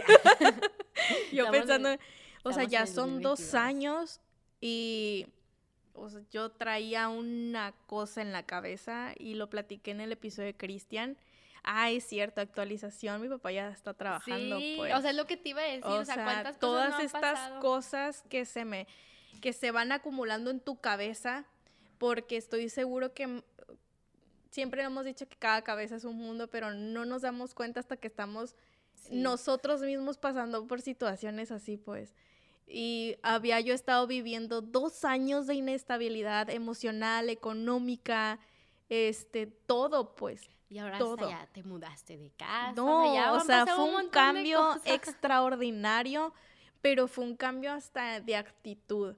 Speaker 1: yo pensando, o sea, ya son dos años y yo traía una cosa en la cabeza y lo platiqué en el episodio de Cristian. Ah, es cierto, actualización, mi papá ya está trabajando. Sí, pues.
Speaker 2: o sea, es lo que te iba a decir, o, sea, cuántas
Speaker 1: todas estas cosas que se me, que se van acumulando en tu cabeza, porque estoy seguro que siempre hemos dicho que cada cabeza es un mundo, pero no nos damos cuenta hasta que estamos nosotros mismos pasando por situaciones así, pues. Y había yo estado viviendo dos años de inestabilidad emocional, económica, este, todo, pues.
Speaker 2: Y ahora ya te mudaste de casa.
Speaker 1: No, o sea, fue un, cambio extraordinario, pero fue un cambio hasta de actitud.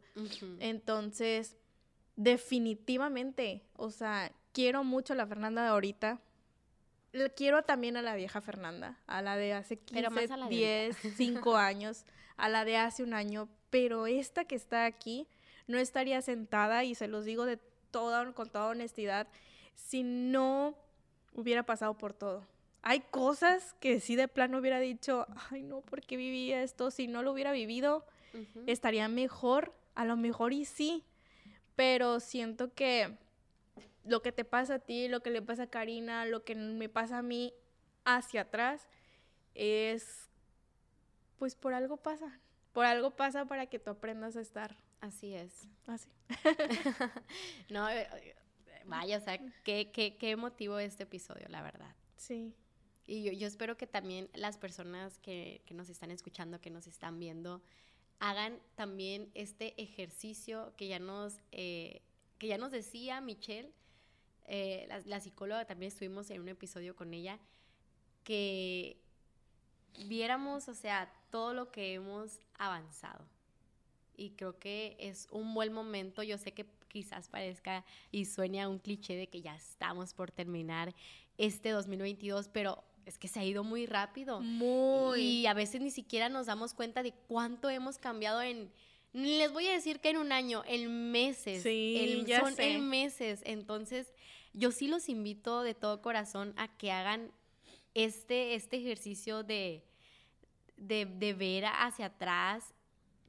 Speaker 1: Entonces, definitivamente, o sea, quiero mucho a la Fernanda de ahorita. Quiero también a la vieja Fernanda, a la de hace 15, 10, 5 años, a la de hace un año, pero esta que está aquí no estaría sentada y se los digo de toda con toda honestidad si no hubiera pasado por todo. Hay cosas que sí de plano hubiera dicho, ay no, ¿por qué viví esto? Si no lo hubiera vivido, estaría mejor, a lo mejor y sí, pero siento que lo que te pasa a ti, lo que le pasa a Karina, lo que me pasa a mí hacia atrás, es, pues por algo pasa. Por algo pasa para que tú aprendas a estar
Speaker 2: Así es.
Speaker 1: así.
Speaker 2: No, eh, eh, vaya, o sea, qué, qué, qué emotivo este episodio, la verdad.
Speaker 1: Sí.
Speaker 2: Y yo, yo espero que también las personas que, que nos están escuchando, que nos están viendo, hagan también este ejercicio que ya nos, eh, que ya nos decía Michelle, eh, la, la psicóloga, también estuvimos en un episodio con ella, que viéramos, o sea, todo lo que hemos avanzado. Y creo que es un buen momento. Yo sé que quizás parezca y sueña un cliché de que ya estamos por terminar este 2022, pero es que se ha ido muy rápido.
Speaker 1: Muy.
Speaker 2: Y a veces ni siquiera nos damos cuenta de cuánto hemos cambiado en... Les voy a decir que en un año, en meses.
Speaker 1: Sí,
Speaker 2: en-
Speaker 1: ya
Speaker 2: son
Speaker 1: sé.
Speaker 2: en meses. Entonces, yo sí los invito de todo corazón a que hagan este, este ejercicio de, de, de ver hacia atrás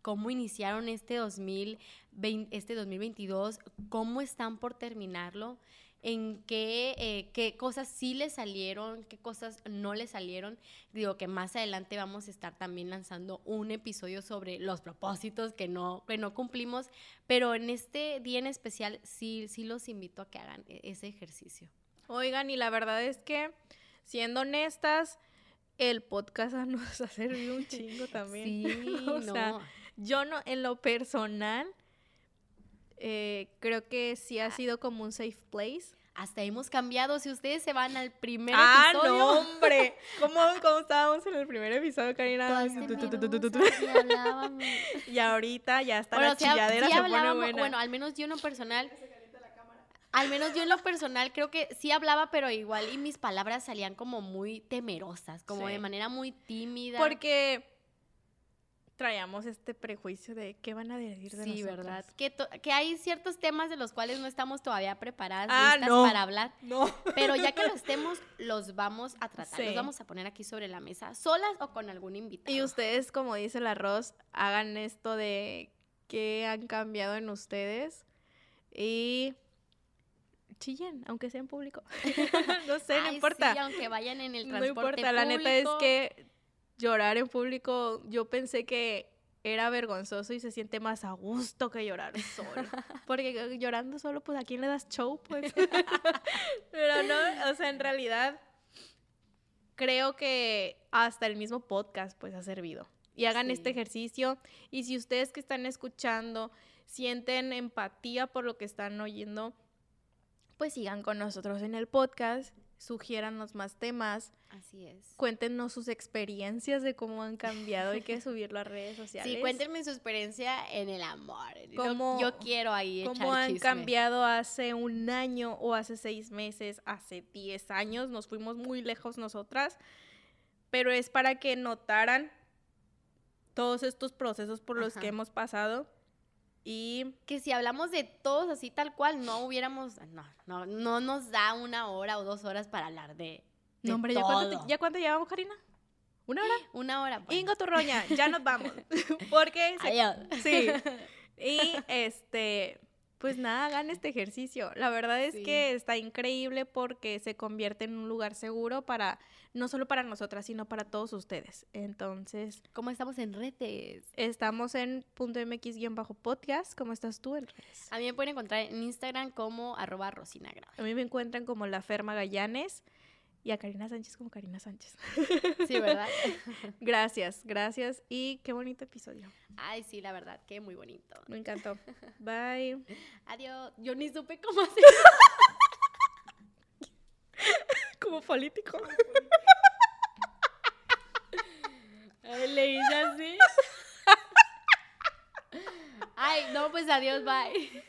Speaker 2: cómo iniciaron este, 2020, este 2022, cómo están por terminarlo, en qué, eh, qué cosas sí les salieron, qué cosas no les salieron. Digo que más adelante vamos a estar también lanzando un episodio sobre los propósitos que no, que no cumplimos, pero en este día en especial sí, sí los invito a que hagan e- ese ejercicio.
Speaker 1: Oigan, y la verdad es que, siendo honestas, el podcast nos ha servido un chingo también.
Speaker 2: Sí,
Speaker 1: O
Speaker 2: no.
Speaker 1: sea, Yo no, en lo personal, eh, creo que sí
Speaker 2: Ah.
Speaker 1: ha sido como un safe place.
Speaker 2: Hasta hemos cambiado. Si ustedes se van al primer
Speaker 1: ah,
Speaker 2: episodio.
Speaker 1: no, hombre. ¿Cómo, ¿Cómo estábamos en el primer episodio, Karina?
Speaker 2: y
Speaker 1: ahorita ya está
Speaker 2: Bueno,
Speaker 1: la chilladera,
Speaker 2: sí
Speaker 1: se pone buena.
Speaker 2: bueno, al menos yo en lo personal. Al menos yo en lo personal creo que sí hablaba, pero igual y mis palabras salían como muy temerosas, como
Speaker 1: Sí.
Speaker 2: de manera muy tímida.
Speaker 1: Porque traíamos este prejuicio de qué van a decir de
Speaker 2: Sí,
Speaker 1: nosotras.
Speaker 2: ¿verdad? Que, to- que hay ciertos temas de los cuales no estamos todavía preparadas
Speaker 1: Ah,
Speaker 2: listas
Speaker 1: no.
Speaker 2: para hablar,
Speaker 1: No.
Speaker 2: pero ya que lo estemos, los vamos a tratar,
Speaker 1: Sí.
Speaker 2: los vamos a poner aquí sobre la mesa, solas o con algún invitado.
Speaker 1: Y ustedes, como dice el arroz, hagan esto de qué han cambiado en ustedes y chillen, aunque sea en público. no sé, no importa.
Speaker 2: sí, aunque vayan en el
Speaker 1: no
Speaker 2: transporte
Speaker 1: importa, la neta es
Speaker 2: público.
Speaker 1: que llorar en público, yo pensé que era vergonzoso y se siente más a gusto que llorar solo. Porque llorando solo, pues a quién le das show, pues. Pero no, o sea, en realidad creo que hasta el mismo podcast pues ha servido. Y hagan este ejercicio. Y si ustedes que están escuchando sienten empatía por lo que están oyendo, pues sigan con nosotros en el podcast, sugiéranos más temas,
Speaker 2: Así es.
Speaker 1: cuéntenos sus experiencias de cómo han cambiado, hay que subirlo a redes sociales.
Speaker 2: Sí, cuéntenme su experiencia en el amor. Yo-
Speaker 1: ¿Cómo-
Speaker 2: yo quiero ahí
Speaker 1: cómo
Speaker 2: echar
Speaker 1: han
Speaker 2: chisme.
Speaker 1: cambiado hace un año o hace seis meses, hace diez años, nos fuimos muy lejos nosotras, pero es para que notaran todos estos procesos por los
Speaker 2: Ajá.
Speaker 1: que hemos pasado y
Speaker 2: Que si hablamos de todos así tal cual, no hubiéramos, no, no, no nos da una hora o dos horas para hablar de, de
Speaker 1: no, hombre, ¿ya cuánto,
Speaker 2: todo.
Speaker 1: te- ¿ya cuánto llevamos, Karina? ¿Una hora?
Speaker 2: Una hora. pues.
Speaker 1: Ingo Turroña, ya nos vamos. Porque se-
Speaker 2: Adiós.
Speaker 1: Sí. Y este, pues nada, hagan este ejercicio. La verdad es
Speaker 2: Sí.
Speaker 1: que está increíble porque se convierte en un lugar seguro para, no solo para nosotras, sino para todos ustedes. Entonces,
Speaker 2: ¿Cómo estamos en redes?
Speaker 1: estamos en punto .mx-podcast. ¿Cómo estás tú en redes?
Speaker 2: A mí me pueden encontrar en Instagram como arroba rosinagra.
Speaker 1: A mí me encuentran como La Ferma Gallanes y a Karina Sánchez como Karina Sánchez.
Speaker 2: Sí, ¿verdad?
Speaker 1: Gracias, gracias y qué bonito episodio.
Speaker 2: Ay, sí, la verdad, que muy bonito.
Speaker 1: Me encantó. Bye.
Speaker 2: Adiós. Yo ni supe cómo hacer.
Speaker 1: Como político.
Speaker 2: Le hice así. Ay, no, pues adiós, bye.